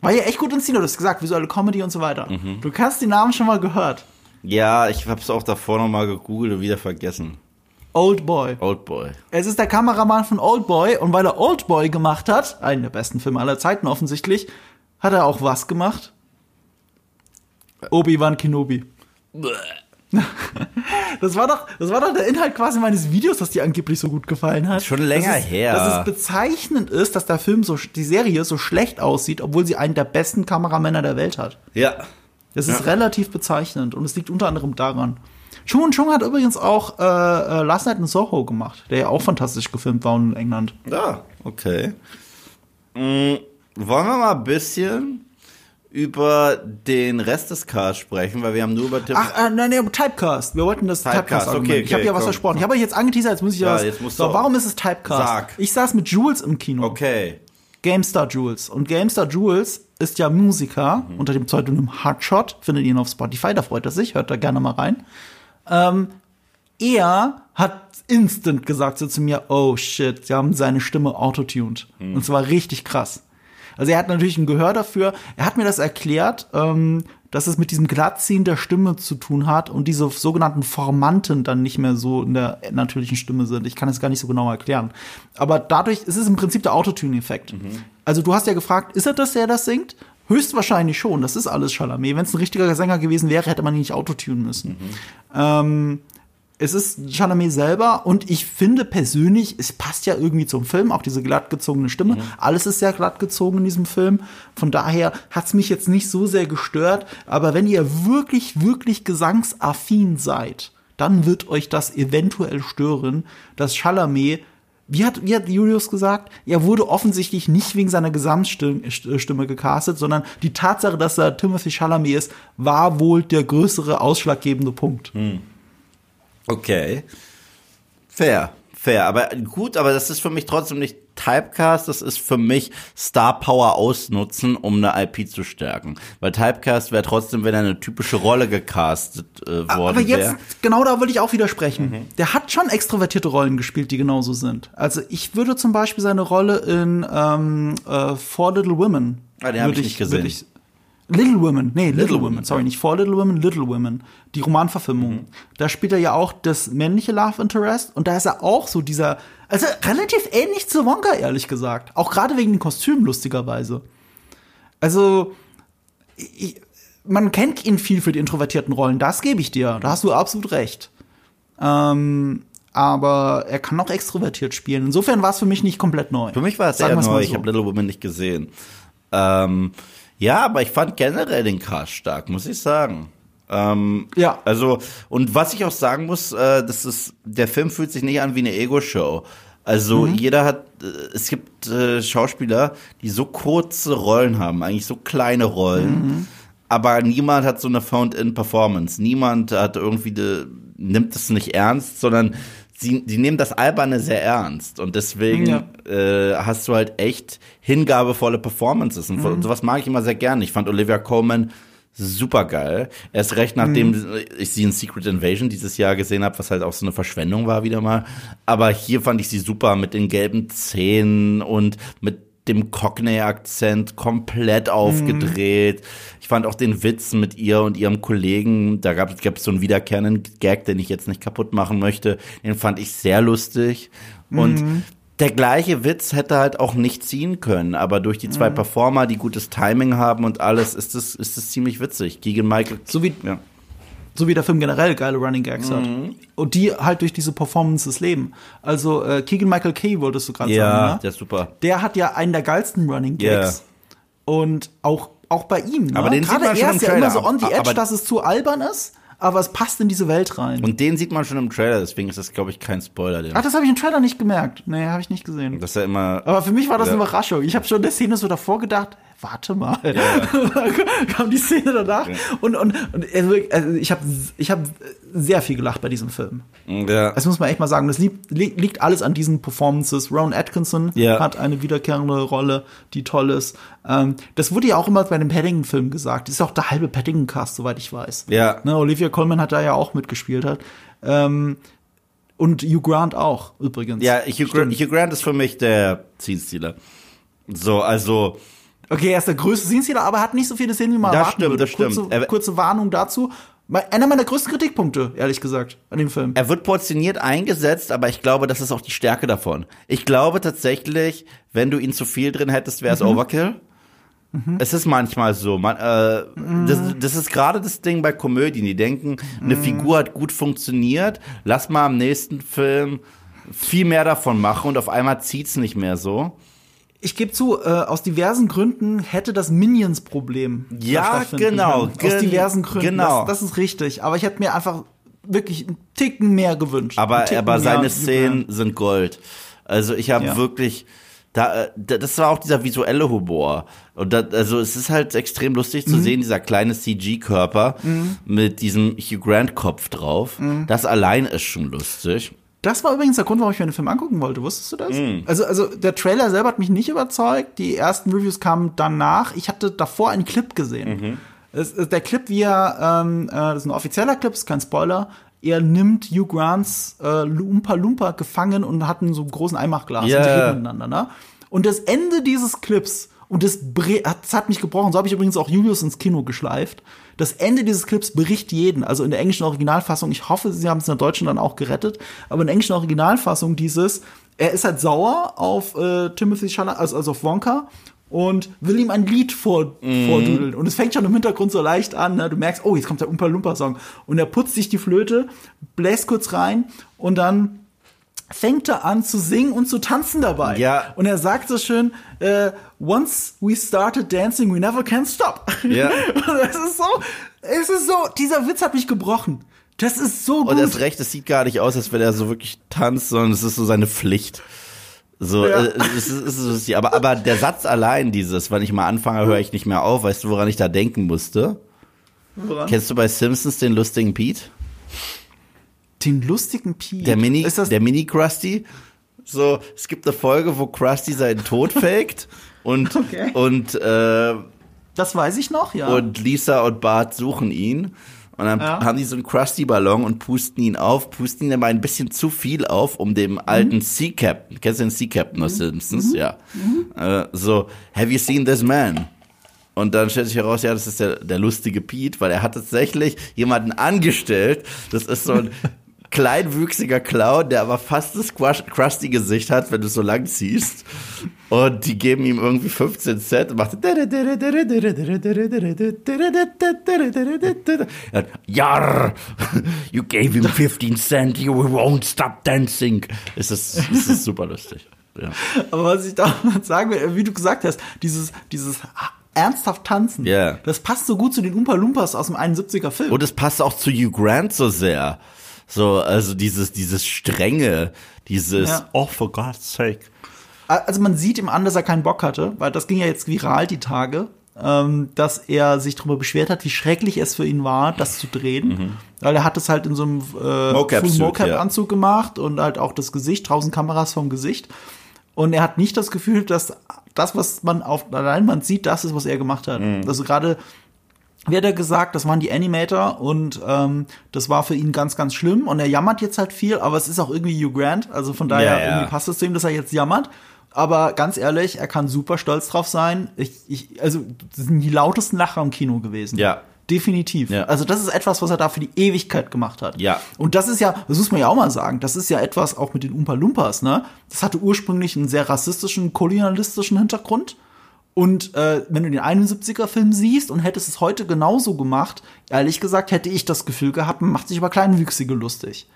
War ja echt gut inszeniert, du hast gesagt, visuelle Comedy und so weiter. Mhm. Du hast die Namen schon mal gehört. Ja, ich hab's auch davor nochmal gegoogelt und wieder vergessen. Old Boy. Oldboy. Es ist der Kameramann von Old Boy und weil er Old Boy gemacht hat, einen der besten Filme aller Zeiten offensichtlich, hat er auch was gemacht? Obi-Wan Kenobi. Das war doch, das war doch der Inhalt quasi meines Videos, das dir angeblich so gut gefallen hat. Schon länger dass es, her. Dass es bezeichnend ist, dass der Film so, die Serie so schlecht aussieht, obwohl sie einen der besten Kameramänner der Welt hat. Ja. Das ist Ja. relativ bezeichnend und es liegt unter anderem daran. Chung Chung hat übrigens auch äh, äh, Last Night in Soho gemacht, der ja auch fantastisch gefilmt war in England. Ja, okay. Mm, wollen wir mal ein bisschen über den Rest des Casts sprechen, weil wir haben nur über Tim Ach, äh, nein, nein, Typecast. Wir wollten das Typecast, Typecast. okay, argument. ich habe okay, ja was versprochen. Ich habe euch jetzt angeteasert, jetzt muss ich ja, Ja, was. jetzt musst so, du- warum ist es Typecast? Sag. Ich saß mit Jules im Kino. Okay. GameStar Jules. Und GameStar Jules ist ja Musiker Mhm. unter dem Pseudonym Hardshot. Findet ihr ihn auf Spotify, da freut er sich. Hört da gerne mal rein. Ähm, er hat instant gesagt so zu mir, oh shit, sie haben seine Stimme autotuned. Mhm. Und zwar richtig krass. Also er hat natürlich ein Gehör dafür. Er hat mir das erklärt, ähm, dass es mit diesem Glattziehen der Stimme zu tun hat und diese sogenannten Formanten dann nicht mehr so in der natürlichen Stimme sind. Ich kann es gar nicht so genau erklären. Aber dadurch ist es im Prinzip der Autotune-Effekt. Also du hast ja gefragt, ist er das, der das singt? Höchstwahrscheinlich schon. Das ist alles Chalamet. Wenn es ein richtiger Sänger gewesen wäre, hätte man ihn nicht autotunen müssen. Ähm, es ist Chalamet selber und ich finde persönlich, es passt ja irgendwie zum Film, auch diese glattgezogene Stimme. Alles ist sehr glattgezogen in diesem Film. Von daher hat's mich jetzt nicht so sehr gestört. Aber wenn ihr wirklich, wirklich gesangsaffin seid, dann wird euch das eventuell stören, dass Chalamet wie hat, wie hat Julius gesagt? Er wurde offensichtlich nicht wegen seiner Gesamtstimme Stimme gecastet, sondern die Tatsache, dass er Timothy Chalamet ist, war wohl der größere ausschlaggebende Punkt. Okay. Fair. Fair. Aber gut, aber das ist für mich trotzdem nicht Typecast, das ist für mich Star Power ausnutzen, um eine IP zu stärken. Weil Typecast wäre trotzdem, wenn er eine typische Rolle gecastet äh, worden Aber jetzt, wäre. genau da würde ich auch widersprechen. Der hat schon extrovertierte Rollen gespielt, die genauso sind. Also ich würde zum Beispiel seine Rolle in ähm, äh, Four Little Women. Ah, den hab würde ich nicht gesehen. Ich, Little Women, nee, Little, Little Women, sorry, nicht Four Little Women, Little Women, die Romanverfilmung. Mhm. Da spielt er ja auch das männliche Love Interest und da ist er auch so dieser, also relativ ähnlich zu Wonka, ehrlich gesagt. Auch gerade wegen den Kostümen, lustigerweise. Also, ich, man kennt ihn viel für die introvertierten Rollen, das gebe ich dir, da hast du absolut recht. Ähm, aber er kann auch extrovertiert spielen. Insofern war es für mich nicht komplett neu. Für mich war es sehr neu. mal Ich so. habe Little Women nicht gesehen. Ähm, ja, aber ich fand generell den Cast stark, muss ich sagen. Ähm, Ja. Also, und was ich auch sagen muss, äh, das ist, der Film fühlt sich nicht an wie eine Ego-Show. Also Mhm. jeder hat, äh, es gibt äh, Schauspieler, die so kurze Rollen haben, eigentlich so kleine Rollen, Mhm. aber niemand hat so eine Found-in-Performance. Niemand hat irgendwie, de, nimmt es nicht ernst, sondern sie, sie nehmen das Alberne sehr ernst und deswegen Ja. äh, hast du halt echt hingabevolle Performances und Mhm. sowas mag ich immer sehr gerne. Ich fand Olivia Colman super geil. Erst recht nachdem Mhm. ich sie in Secret Invasion dieses Jahr gesehen habe, was halt auch so eine Verschwendung war wieder mal. Aber hier fand ich sie super mit den gelben Zähnen und mit dem Cockney-Akzent komplett aufgedreht. Ich fand auch den Witz mit ihr und ihrem Kollegen, da gab es so einen wiederkehrenden Gag, den ich jetzt nicht kaputt machen möchte. Den fand ich sehr lustig. Und der gleiche Witz hätte halt auch nicht ziehen können, aber durch die zwei Performer, die gutes Timing haben und alles, ist es ist es ziemlich witzig. Keegan Michael. So wie- ja. so wie der Film generell geile Running Gags hat. Und die halt durch diese Performances leben. Also äh, Keegan Michael Kay wolltest du gerade Ja, sagen, ne? der ist super. Der hat ja einen der geilsten Running Gags. Und auch, auch bei ihm. Ne? Aber den sieht Gerade man schon er im ist ja Trailer. immer so on the edge, Aber- dass es zu albern ist, aber es passt in diese Welt rein. Und den sieht man schon im Trailer, deswegen ist das, glaube ich, kein Spoiler. Den. Ach, das habe ich im Trailer nicht gemerkt. Nee, habe ich nicht gesehen. Das ist ja immer. Aber für mich war das Ja. eine Überraschung. Ich habe schon der Szene so davor gedacht, warte mal. Dann kam die Szene danach. Und, und, und er wirkt- also ich habe ich hab sehr viel gelacht bei diesem Film. Ja. Das muss man echt mal sagen. Das liegt, li- liegt alles an diesen Performances. Ron Atkinson Ja. hat eine wiederkehrende Rolle, die toll ist. Ähm, das wurde ja auch immer bei dem Paddington-Film gesagt. Das ist auch der halbe Paddington-Cast, soweit ich weiß. Ja. Ne, Olivia Colman hat da ja auch mitgespielt. Hat. Ähm, und Hugh Grant auch, übrigens. Ja, Hugh, Grant. Hugh Grant ist für mich der Zielstealer. So, also, Okay, er ist der größte Scene aber hat nicht so viele Szenen, wie man Das erwarten stimmt, würde. das stimmt. Kurze, kurze Warnung dazu. Einer meiner größten Kritikpunkte, ehrlich gesagt, an dem Film. er wird portioniert eingesetzt, aber ich glaube, das ist auch die Stärke davon. Ich glaube tatsächlich, wenn du ihn zu viel drin hättest, wäre es Mhm. Overkill. Es ist manchmal so. Man, äh, das, das ist gerade das Ding bei Komödien. Die denken, eine Figur hat gut funktioniert, lass mal am nächsten Film viel mehr davon machen und auf einmal zieht's nicht mehr so. Ich gebe zu, äh, aus diversen Gründen hätte das Minions-Problem. Ja, genau. Aus gen- diversen Gründen. genau. Das, das ist richtig. Aber ich hätte mir einfach wirklich einen Ticken mehr gewünscht. Aber, aber seine Szenen sind Gold. Also ich habe Ja. wirklich, da, äh, da- das war auch dieser visuelle Humor. Und da, also es ist halt extrem lustig Mhm. zu sehen, dieser kleine CG-Körper mit diesem Hugh Grant-Kopf drauf. Mhm. Das allein ist schon lustig. Das war übrigens der Grund, warum ich mir den Film angucken wollte. Wusstest du das? Also, also der Trailer selber hat mich nicht überzeugt. Die ersten Reviews kamen danach. Ich hatte davor einen Clip gesehen. Es, es, der Clip, wie er, ähm, äh, das ist ein offizieller Clip, ist kein Spoiler. Er nimmt Hugh Grants äh, Lumpa Lumpa gefangen und hat einen so großen Eimachglas Ja. und sie reden miteinander. Ne? Und das Ende dieses Clips und das, bre- das hat mich gebrochen. So habe ich übrigens auch Julius ins Kino geschleift. Das Ende dieses Clips bericht jeden. Also in der englischen Originalfassung. Ich hoffe, sie haben es in der deutschen dann auch gerettet. Aber in der englischen Originalfassung dieses, er ist halt sauer auf äh, Timothy Chalamet, also, also auf Wonka und will ihm ein Lied vor, vordudeln. Und es fängt schon im Hintergrund so leicht an. Ne? Du merkst, oh, jetzt kommt der Umpa Lumpa Song. Und er putzt sich die Flöte, bläst kurz rein und dann fängt er an zu singen und zu tanzen dabei. Ja. Und er sagt so schön, äh, once we started dancing, we never can stop. Ja. Und es ist so, es ist so, dieser Witz hat mich gebrochen. Das ist so gut. Und erst recht, es sieht gar nicht aus, als wenn er so wirklich tanzt, sondern es ist so seine Pflicht. So, Ja. äh, es ist, es ist aber, aber der Satz allein dieses, wenn ich mal anfange, höre ich nicht mehr auf, weißt du, woran ich da denken musste? Woran? Kennst du bei Simpsons den lustigen Pete? Den lustigen Pete. Der Mini, Ist das, der Mini Krusty. So, es gibt eine Folge, wo Krusty seinen Tod faked und, Okay. und, äh, das weiß ich noch, ja. und Lisa und Bart suchen ihn. Und dann Ja. haben die so einen Krusty-Ballon und pusten ihn auf, pusten ihn aber ein bisschen zu viel auf, um dem alten Sea Captain, kennst du den Sea Captain aus Simpsons? Ja. Äh, so, have you seen this man? Und dann stellt sich heraus, ja, das ist der, der lustige Pete, weil er hat tatsächlich jemanden angestellt. Das ist so ein kleinwüchsiger Clown, der aber fast das Krusty-Gesicht hat, wenn du es so lang ziehst. Und die geben ihm irgendwie 15 Cent und macht Jarr, you gave him 15 Cent, you won't stop dancing. Es ist, es ist super lustig. Ja. Aber was ich da sagen will, wie du gesagt hast, dieses, dieses ernsthaft tanzen, Ja. das passt so gut zu den Umpa Lumpas aus dem 71er Film. Und es passt auch zu Hugh Grant so sehr. So, also dieses, dieses strenge, dieses, Ja. oh, for God's sake. also man sieht ihm an, dass er keinen Bock hatte, weil das ging ja jetzt viral die Tage, ähm, dass er sich darüber beschwert hat, wie schrecklich es für ihn war, das zu drehen. Weil er hat es halt in so einem äh, Mocap-Suit, ja. Mocap-Anzug gemacht und halt auch das Gesicht, tausend Kameras vom Gesicht. Und er hat nicht das Gefühl, dass das, was man auf der Leinwand sieht, das ist, was er gemacht hat. Mhm. Also gerade wie hat er gesagt, das waren die Animator und ähm, das war für ihn ganz, ganz schlimm. Und er jammert jetzt halt viel, aber es ist auch irgendwie Hugh Grant, also von daher Ja, ja. irgendwie passt es zu ihm, dass er jetzt jammert. Aber ganz ehrlich, er kann super stolz drauf sein. Ich, ich, also, das sind die lautesten Lacher im Kino gewesen. Ja. Definitiv. Ja. Also, das ist etwas, was er da für die Ewigkeit gemacht hat. Ja. Und das ist ja, das muss man ja auch mal sagen, das ist ja etwas auch mit den Umpa Lumpas, ne? Das hatte ursprünglich einen sehr rassistischen, kolonialistischen Hintergrund. Und äh, wenn du den 71er-Film siehst und hättest es heute genauso gemacht, ehrlich gesagt, hätte ich das Gefühl gehabt, man macht sich über Kleinwüchsige lustig.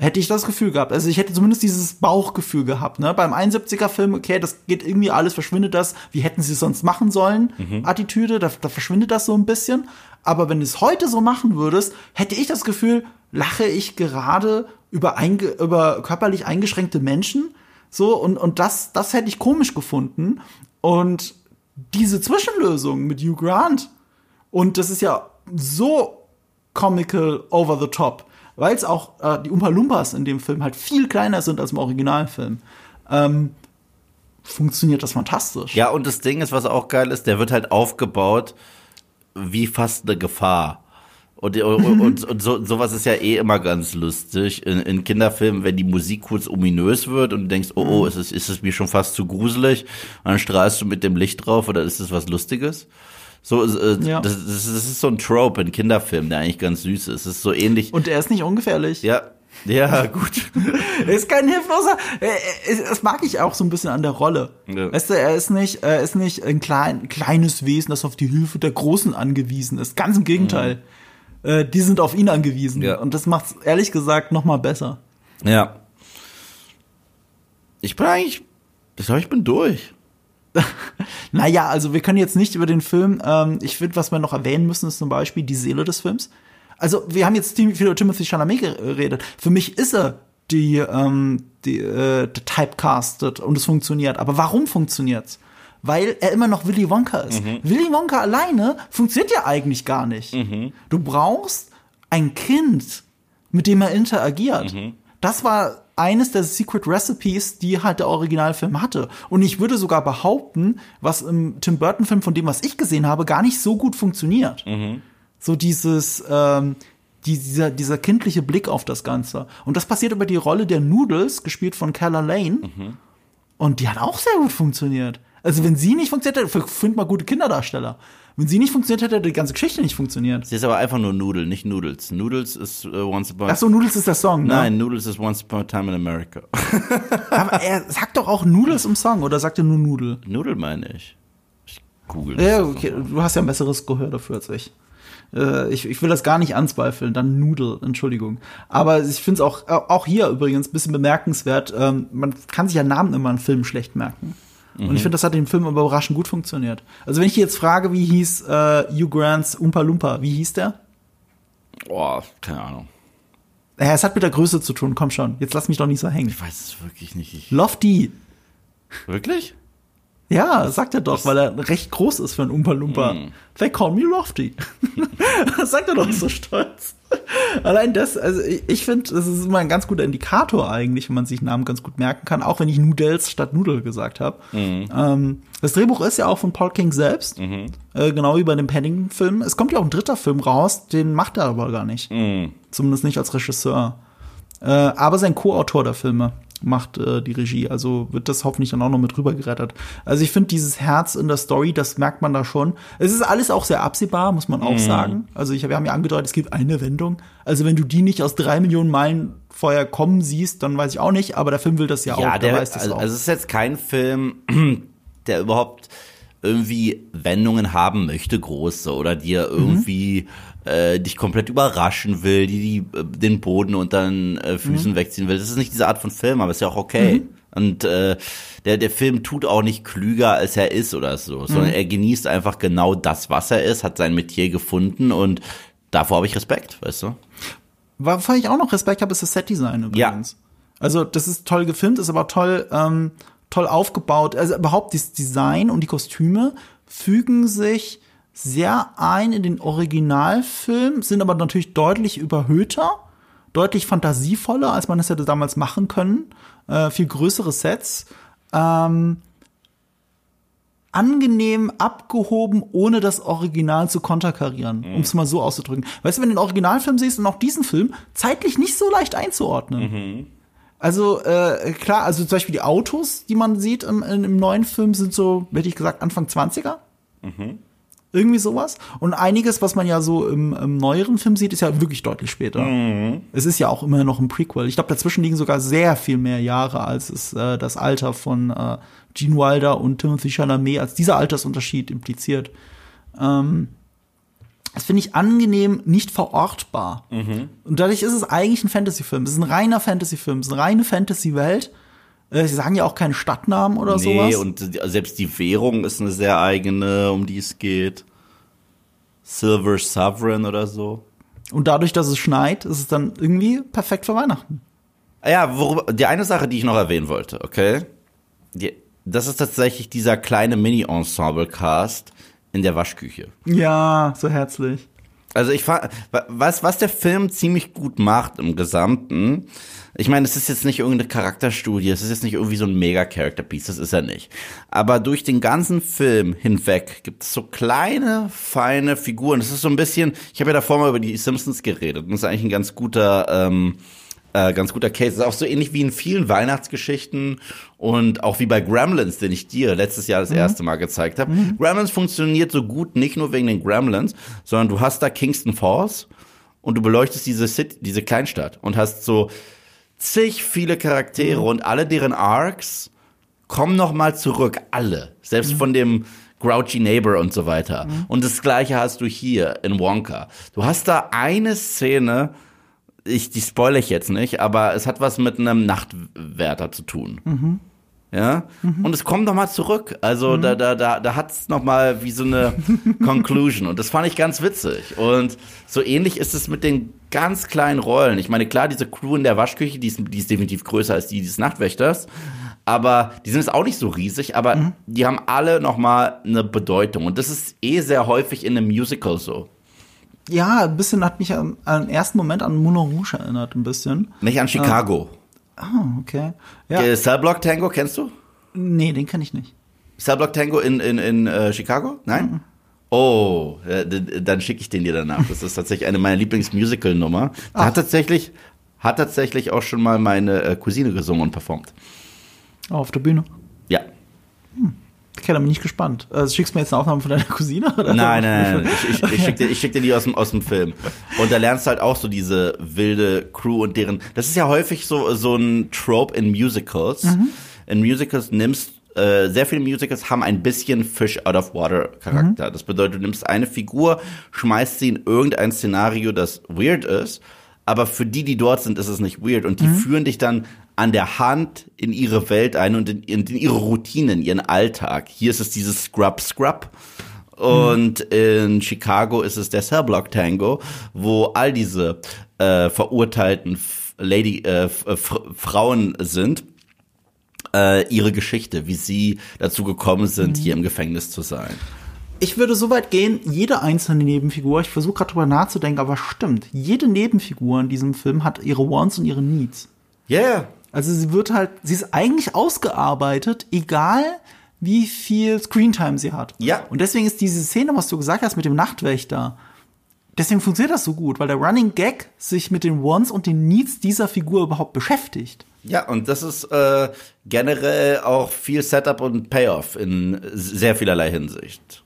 Hätte ich das Gefühl gehabt. Also ich hätte zumindest dieses Bauchgefühl gehabt. Ne? Beim 71er-Film, okay, das geht irgendwie alles, verschwindet das. Wie hätten sie es sonst machen sollen? Attitüde, da, da verschwindet das so ein bisschen. Aber wenn du es heute so machen würdest, hätte ich das Gefühl, lache ich gerade über, einge über körperlich eingeschränkte Menschen. So, und, und das, das hätte ich komisch gefunden. Und diese Zwischenlösung mit Hugh Grant, und das ist ja so comical over the top, weil es auch äh, die Umpa Lumpas in dem Film halt viel kleiner sind als im Originalfilm. Ähm, funktioniert das fantastisch. Ja, und das Ding ist, was auch geil ist, der wird halt aufgebaut wie fast eine Gefahr. Und, und, und, und so, sowas ist ja eh immer ganz lustig in, in Kinderfilmen, wenn die Musik kurz ominös wird und du denkst, oh, oh, ist es, ist es mir schon fast zu gruselig, und dann strahlst du mit dem Licht drauf oder ist es was Lustiges? So, äh, Ja. das, das, das ist so ein Trope in Kinderfilmen, der eigentlich ganz süß ist. Es ist so ähnlich. Und er ist nicht ungefährlich. Ja, Ja, gut. er ist kein hilfloser. Er, er, das mag ich auch so ein bisschen an der Rolle. Ja. Weißt du, er ist nicht, er ist nicht ein klein, kleines Wesen, das auf die Hilfe der Großen angewiesen ist. Ganz im Gegenteil. Äh, die sind auf ihn angewiesen. Ja. Und das macht's ehrlich gesagt noch mal besser. Ja. Ich bin eigentlich, ich glaube, ich bin durch. Naja, also wir können jetzt nicht über den Film, ähm, ich finde, was wir noch erwähnen müssen, ist zum Beispiel die Seele des Films. Also wir haben jetzt viel über Timothy Chalamet geredet. Für mich ist er die, ähm, die äh, typecasted und es funktioniert. Aber warum funktioniert's? Weil er immer noch Willy Wonka ist. Willy Wonka alleine funktioniert ja eigentlich gar nicht. Du brauchst ein Kind, mit dem er interagiert. Das war eines der Secret Recipes, die halt der Originalfilm hatte. Und ich würde sogar behaupten, was im Tim Burton-Film von dem, was ich gesehen habe, gar nicht so gut funktioniert. So dieses, ähm, die, dieser, dieser kindliche Blick auf das Ganze. Und das passiert über die Rolle der Noodles, gespielt von Keller Lane. Und die hat auch sehr gut funktioniert. Also wenn sie nicht funktioniert hätte, find mal gute Kinderdarsteller. Wenn sie nicht funktioniert hätte, hätte die ganze Geschichte nicht funktioniert. Sie ist aber einfach nur Nudel, nicht Noodles. Noodles ist uh, Once Upon Ach so, Noodles ist der Song, ne? Nein, Noodles ist Once Upon a Time in America. Aber er sagt doch auch Noodles im Song, oder sagt er nur Nudel? Nudel meine ich. Ich google Ja, das okay, jetzt du hast ja ein besseres Gehör dafür als ich. Äh, ich, ich will das gar nicht anzweifeln, dann Nudel, Entschuldigung. Aber ich finde es auch, auch hier übrigens ein bisschen bemerkenswert, ähm, man kann sich ja Namen immer in Filmen schlecht merken. Und ich finde, das hat im Film aber überraschend gut funktioniert. Also wenn ich jetzt frage, wie hieß äh, Hugh Grants Umpa Lumpa, wie hieß der? Boah, keine Ahnung. Ja, es hat mit der Größe zu tun, komm schon, jetzt lass mich doch nicht so hängen. Ich weiß es wirklich nicht. Ich, Lofty. wirklich? Ja, sagt er doch, weil er recht groß ist für einen Umpa Lumpa. They call me Lofty. sagt er doch so stolz. Allein das, also ich, ich finde, das ist immer ein ganz guter Indikator eigentlich, wenn man sich Namen ganz gut merken kann, auch wenn ich Noodles statt Nudel gesagt habe. Ähm, das Drehbuch ist ja auch von Paul King selbst, äh, genau wie bei dem Paddington-Film. Es kommt ja auch ein dritter Film raus, den macht er aber gar nicht. Zumindest nicht als Regisseur. Äh, aber sein Co-Autor der Filme macht äh, die Regie, also wird das hoffentlich dann auch noch mit rüber gerettet. Also ich finde dieses Herz in der Story, das merkt man da schon. Es ist alles auch sehr absehbar, muss man auch sagen. Also ich, wir haben ja angedeutet, es gibt eine Wendung. Also wenn du die nicht aus drei Millionen Meilen vorher kommen siehst, dann weiß ich auch nicht, aber der Film will das ja, Ja, auch, der, weiß das also, auch. also es ist jetzt kein Film, der überhaupt irgendwie Wendungen haben möchte, große, oder dir irgendwie äh, dich komplett überraschen will, die, die äh, den Boden unter den äh, Füßen wegziehen will. Das ist nicht diese Art von Film, aber ist ja auch okay. Und äh, der, der Film tut auch nicht klüger, als er ist oder so, sondern er genießt einfach genau das, was er ist, hat sein Metier gefunden und davor habe ich Respekt, weißt du? Wovon ich auch noch Respekt habe, ist das Setdesign übrigens. Also das ist toll gefilmt, ist aber toll, ähm, toll aufgebaut. Also überhaupt das Design und die Kostüme fügen sich sehr ein in den Originalfilm, sind aber natürlich deutlich überhöhter, deutlich fantasievoller, als man es hätte damals machen können. Äh, viel größere Sets. Ähm, angenehm abgehoben, ohne das Original zu konterkarieren, um es mal so auszudrücken. Weißt du, wenn du den Originalfilm siehst und auch diesen Film, zeitlich nicht so leicht einzuordnen. Also äh, klar, also zum Beispiel die Autos, die man sieht im, im neuen Film, sind so, hätte ich gesagt, Anfang 20er. Irgendwie sowas. Und einiges, was man ja so im, im neueren Film sieht, ist ja wirklich deutlich später. Es ist ja auch immer noch ein Prequel. Ich glaube, dazwischen liegen sogar sehr viel mehr Jahre, als es äh, das Alter von äh, Gene Wilder und Timothy Chalamet als dieser Altersunterschied impliziert. Ähm, das finde ich angenehm nicht verortbar. Und dadurch ist es eigentlich ein Fantasy-Film. Es ist ein reiner Fantasy-Film. Es ist eine reine Fantasy-Welt. Äh, Sie sagen ja auch keinen Stadtnamen oder Nee, sowas. und die- selbst die Währung ist eine sehr eigene, um die es geht. Silver Sovereign oder so. Und dadurch, dass es schneit, ist es dann irgendwie perfekt für Weihnachten. Ah Ja, worüber, die eine Sache, die ich noch erwähnen wollte, okay? Die, das ist tatsächlich dieser kleine Mini-Ensemble-Cast in der Waschküche. Ja, so herzlich. Also ich fa- was was der Film ziemlich gut macht im Gesamten. Ich meine, es ist jetzt nicht irgendeine Charakterstudie, es ist jetzt nicht irgendwie so ein mega Character Piece, das ist er nicht. Aber durch den ganzen Film hinweg gibt es so kleine feine Figuren. Das ist so ein bisschen, ich habe ja davor mal über die Simpsons geredet das ist eigentlich ein ganz guter ähm, äh, ganz guter Case. Das ist auch so ähnlich wie in vielen Weihnachtsgeschichten und auch wie bei Gremlins, den ich dir letztes Jahr das erste Mal gezeigt habe. Gremlins funktioniert so gut nicht nur wegen den Gremlins, sondern du hast da Kingston Falls und du beleuchtest diese City, diese Kleinstadt und hast so zig viele Charaktere und alle deren Arcs kommen noch mal zurück, alle, selbst von dem Grouchy Neighbor und so weiter. Und das gleiche hast du hier in Wonka. Du hast da eine Szene, ich die spoilere ich jetzt nicht, aber es hat was mit einem Nachtwärter zu tun. Ja, und es kommt noch mal zurück. Also da da da da hat's noch mal wie so eine Conclusion und das fand ich ganz witzig. Und so ähnlich ist es mit den ganz kleinen Rollen. Ich meine, klar, diese Crew in der Waschküche, die ist, die ist definitiv größer als die des Nachtwächters, aber die sind jetzt auch nicht so riesig, aber die haben alle noch mal eine Bedeutung und das ist eh sehr häufig in einem Musical so. Ja, ein bisschen hat mich am, am ersten Moment an Moulin Rouge erinnert, ein bisschen. Nicht an Chicago. Ah, okay. Ja. Äh, Cellblock Tango kennst du? Nee, den kenne ich nicht. Cellblock Tango in, in, in äh, Chicago? Nein? Oh, äh, d- dann schicke ich den dir danach. Das ist tatsächlich eine meiner Lieblingsmusical-Nummer. Da Hat tatsächlich, hat tatsächlich auch schon mal meine äh, Cousine gesungen und performt. Oh, auf der Bühne. Ja. Okay, dann bin ich gespannt. Also, schickst du mir jetzt eine Aufnahme von deiner Cousine? Oder? Nein, nein, nein. Ich, ich, ich schicke dir, ich schick dir die aus dem, aus dem Film. Und da lernst du halt auch so diese wilde Crew und deren. Das ist ja häufig so, so ein Trope in Musicals. In Musicals nimmst äh, sehr viele Musicals haben ein bisschen Fish out of water Charakter. Das bedeutet, du nimmst eine Figur, schmeißt sie in irgendein Szenario, das weird ist, aber für die, die dort sind, ist es nicht weird und die führen dich dann an der Hand in ihre Welt ein und in, in, in ihre Routinen, ihren Alltag. Hier ist es dieses Scrub Scrub. Und in Chicago ist es der Cellblock Tango, wo all diese äh, verurteilten Lady äh, F Frauen sind, äh, ihre Geschichte, wie sie dazu gekommen sind, hier im Gefängnis zu sein. Ich würde so weit gehen, jede einzelne Nebenfigur, ich versuche gerade drüber nachzudenken, aber stimmt, jede Nebenfigur in diesem Film hat ihre Wants und ihre Needs. Yeah. Also sie wird halt, sie ist eigentlich ausgearbeitet, egal wie viel Screentime sie hat. Ja. Und deswegen ist diese Szene, was du gesagt hast mit dem Nachtwächter, deswegen funktioniert das so gut, weil der Running Gag sich mit den Wants und den Needs dieser Figur überhaupt beschäftigt. Ja, und das ist äh, generell auch viel Setup und Payoff in sehr vielerlei Hinsicht.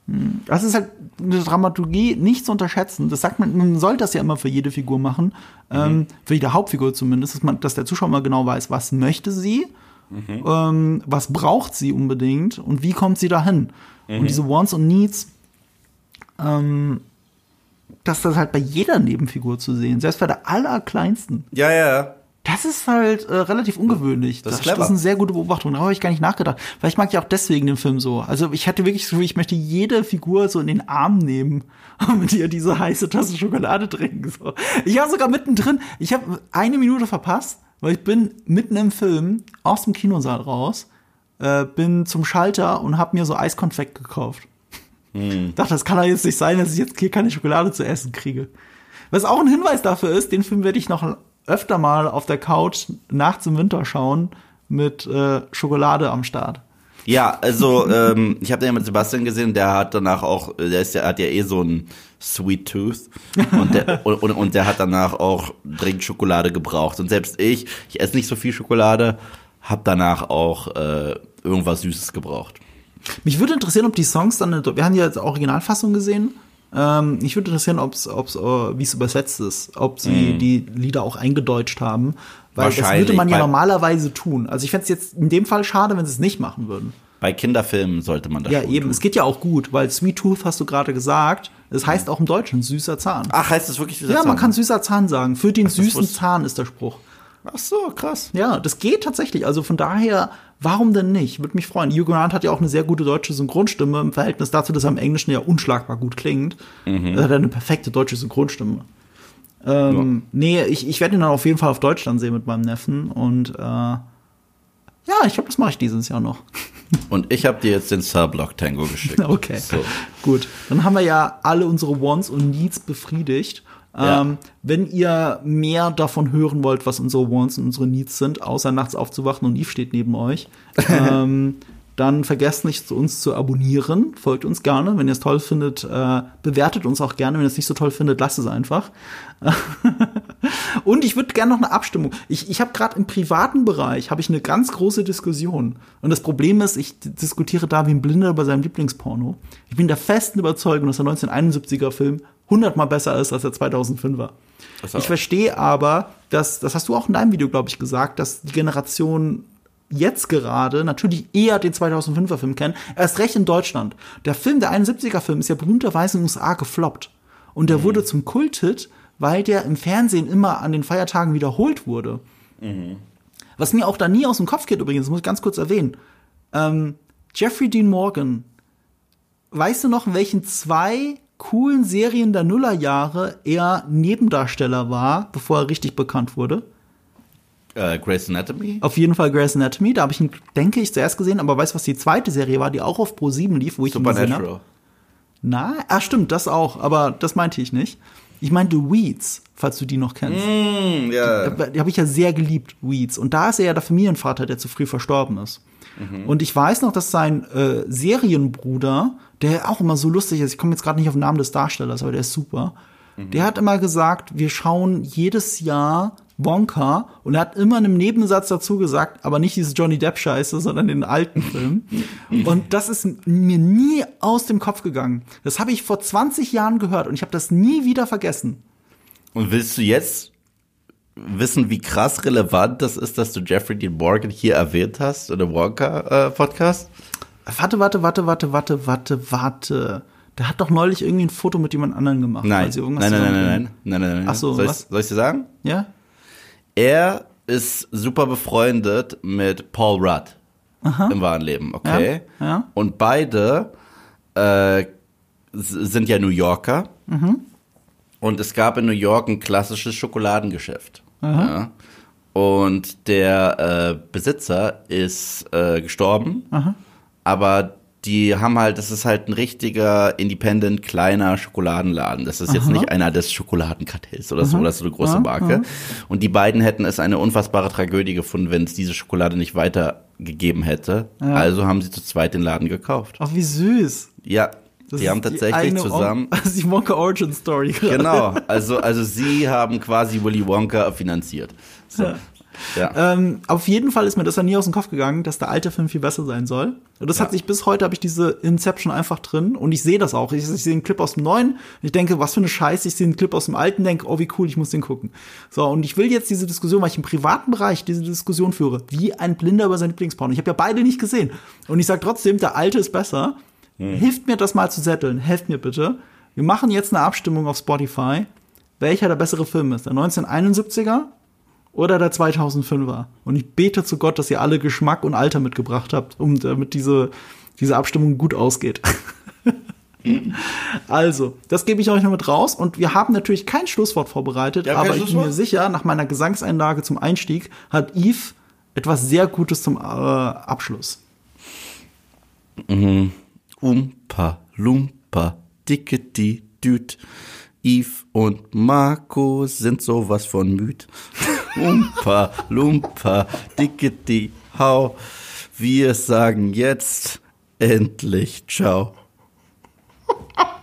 Das ist halt eine Dramaturgie nicht zu unterschätzen. Das sagt man, man sollte das ja immer für jede Figur machen, ähm, für jede Hauptfigur zumindest, dass, man, dass der Zuschauer mal genau weiß, was möchte sie, ähm, was braucht sie unbedingt und wie kommt sie dahin. Und diese Wants und Needs, ähm, dass das halt bei jeder Nebenfigur zu sehen, selbst bei der allerkleinsten. Ja, ja. Das ist halt äh, relativ ungewöhnlich. Das ist das, clever. das ist eine sehr gute Beobachtung. Darüber habe ich gar nicht nachgedacht. Vielleicht mag ich auch deswegen den Film so. Also ich hatte wirklich so, ich möchte jede Figur so in den Arm nehmen und ihr diese heiße Tasse Schokolade trinken. So. Ich war sogar mittendrin. Ich habe eine Minute verpasst, weil ich bin mitten im Film aus dem Kinosaal raus, äh, bin zum Schalter und habe mir so Eiskonfekt gekauft. Dachte, das kann doch jetzt nicht sein, dass ich jetzt hier keine Schokolade zu essen kriege. Was auch ein Hinweis dafür ist, den Film werde ich noch öfter mal auf der Couch nachts im Winter schauen mit äh, Schokolade am Start. Ja, also ähm, ich habe den ja mit Sebastian gesehen, der hat danach auch, der ist ja, hat ja eh so ein Sweet Tooth und der, und, und, der hat danach auch dringend Schokolade gebraucht. Und selbst ich, ich esse nicht so viel Schokolade, habe danach auch äh, irgendwas Süßes gebraucht. Mich würde interessieren, ob die Songs dann, wir haben ja jetzt Originalfassung gesehen. Ähm, mich würde interessieren, ob's, ob's, äh, wie es übersetzt ist, ob sie die Lieder auch eingedeutscht haben. Weil das würde man ja normalerweise tun. Also ich fände es jetzt in dem Fall schade, wenn sie es nicht machen würden. Bei Kinderfilmen sollte man das Ja, eben. tun. Es geht ja auch gut, weil Sweet Tooth hast du gerade gesagt. Es heißt auch im Deutschen süßer Zahn. Ach, heißt das wirklich dieser ja, man Zahn? kann süßer Zahn sagen. Für den süßen Zahn ist der Spruch. Ach so, krass. Ja, das geht tatsächlich. Also von daher, warum denn nicht? Würde mich freuen. Hugh Grant hat ja auch eine sehr gute deutsche Synchronstimme im Verhältnis dazu, dass er im Englischen ja unschlagbar gut klingt. Er hat eine perfekte deutsche Synchronstimme. Ähm, Nee, ich, ich werde ihn dann auf jeden Fall auf Deutsch dann sehen mit meinem Neffen. Und äh, ja, ich glaube, das mache ich dieses Jahr noch. Und ich habe dir jetzt den Surblock Tango geschickt. Okay, So. gut. Dann haben wir ja alle unsere Wants und Needs befriedigt. Ja. Ähm, wenn ihr mehr davon hören wollt, was unsere Wants und unsere Needs sind, außer nachts aufzuwachen und Eve steht neben euch, ähm, dann vergesst nicht, uns zu abonnieren. Folgt uns gerne. Wenn ihr es toll findet, äh, bewertet uns auch gerne. Wenn ihr es nicht so toll findet, lasst es einfach. Und ich würde gerne noch eine Abstimmung. Ich, ich habe gerade im privaten Bereich habe ich eine ganz große Diskussion. Und das Problem ist, ich diskutiere da wie ein Blinder über seinen Lieblingsporno. Ich bin der festen Überzeugung, dass der 1971er Film hundertmal besser ist als der 2005er. So. Ich verstehe aber, dass, das hast du auch in deinem Video, glaube ich, gesagt, dass die Generation jetzt gerade natürlich eher den 2005er Film kennen, erst recht in Deutschland. Der Film, der 71er Film, ist ja berühmterweise in den USA gefloppt. Und der wurde zum Kulthit, weil der im Fernsehen immer an den Feiertagen wiederholt wurde. Was mir auch da nie aus dem Kopf geht übrigens, das muss ich ganz kurz erwähnen. Ähm, Jeffrey Dean Morgan, weißt du noch, in welchen zwei coolen Serien der Nullerjahre er Nebendarsteller war, bevor er richtig bekannt wurde? Äh, Grey's Anatomy? Auf jeden Fall Grey's Anatomy, da habe ich ihn, denke ich, zuerst gesehen, aber weißt du, was die zweite Serie war, die auch auf Pro 7 lief, wo ich ihn gesehen habe? Na, ah, stimmt, das auch, aber das meinte ich nicht. Ich meinte Weeds, falls du die noch kennst. Mm, ja. Die habe ich ja sehr geliebt, Weeds. Und da ist er ja der Familienvater, der zu früh verstorben ist. Und ich weiß noch, dass sein äh, Serienbruder, der auch immer so lustig ist, ich komme jetzt gerade nicht auf den Namen des Darstellers, aber der ist super, der hat immer gesagt, wir schauen jedes Jahr Wonka und er hat immer in einem Nebensatz dazu gesagt, aber nicht diese Johnny Depp Scheiße, sondern den alten Film. und das ist mir nie aus dem Kopf gegangen. Das habe ich vor 20 Jahren gehört und ich habe das nie wieder vergessen. Und willst du jetzt wissen, wie krass relevant das ist, dass du Jeffrey Dean Morgan hier erwähnt hast in dem Wonka-Podcast? Warte, warte, warte, warte, warte, warte, warte. Der hat doch neulich irgendwie ein Foto mit jemand anderem gemacht. nein. weil sie irgendwas nein, nein, nein, zusammen- nein, nein, nein, nein. Ach so, soll was? Ich, soll ich dir sagen? Ja? Er ist super befreundet mit Paul Rudd im wahren Leben, okay? Ja, ja. Und beide äh, sind ja New Yorker. Mhm. Und es gab in New York ein klassisches Schokoladengeschäft. Ja. Und der äh, Besitzer ist äh, gestorben, aber die haben halt, das ist halt ein richtiger independent kleiner Schokoladenladen. Das ist jetzt nicht einer des Schokoladenkartells oder so, das ist so eine große Marke. Und die beiden hätten es eine unfassbare Tragödie gefunden, wenn es diese Schokolade nicht weitergegeben hätte. Also haben sie zu zweit den Laden gekauft. Ach, wie süß. Ja, Das die ist haben tatsächlich eine zusammen. Ist die Wonka Origin Story. gerade. Genau, also, also sie haben quasi Willy Wonka finanziert. So. Ja. Ähm, auf jeden Fall ist mir das ja nie aus dem Kopf gegangen, dass der alte Film viel besser sein soll. Und das Ja. hat sich bis heute habe ich diese Inception einfach drin und ich sehe das auch. Ich, ich sehe einen Clip aus dem neuen, ich denke, was für eine Scheiße. Ich sehe einen Clip aus dem alten, denke, oh wie cool, ich muss den gucken. So und ich will jetzt diese Diskussion, weil ich im privaten Bereich diese Diskussion führe, wie ein Blinder über sein Lieblingsporn. Ich habe ja beide nicht gesehen und ich sage trotzdem, der alte ist besser. Hilft mir das mal zu setteln. Helft mir bitte. Wir machen jetzt eine Abstimmung auf Spotify, welcher der bessere Film ist. Der 1971er oder der 2005er. Und ich bete zu Gott, dass ihr alle Geschmack und Alter mitgebracht habt, um damit diese, diese Abstimmung gut ausgeht. also, das gebe ich euch noch mit raus. Und wir haben natürlich kein Schlusswort vorbereitet, Ja, aber ich bin mir sicher, nach meiner Gesangseinlage zum Einstieg hat Yves etwas sehr Gutes zum äh, Abschluss. Umpa, Lumpa, Dickety, Düt. Yves und Marco sind sowas von müd. Umpa, Lumpa, Dickety, Hau. Wir sagen jetzt endlich Ciao.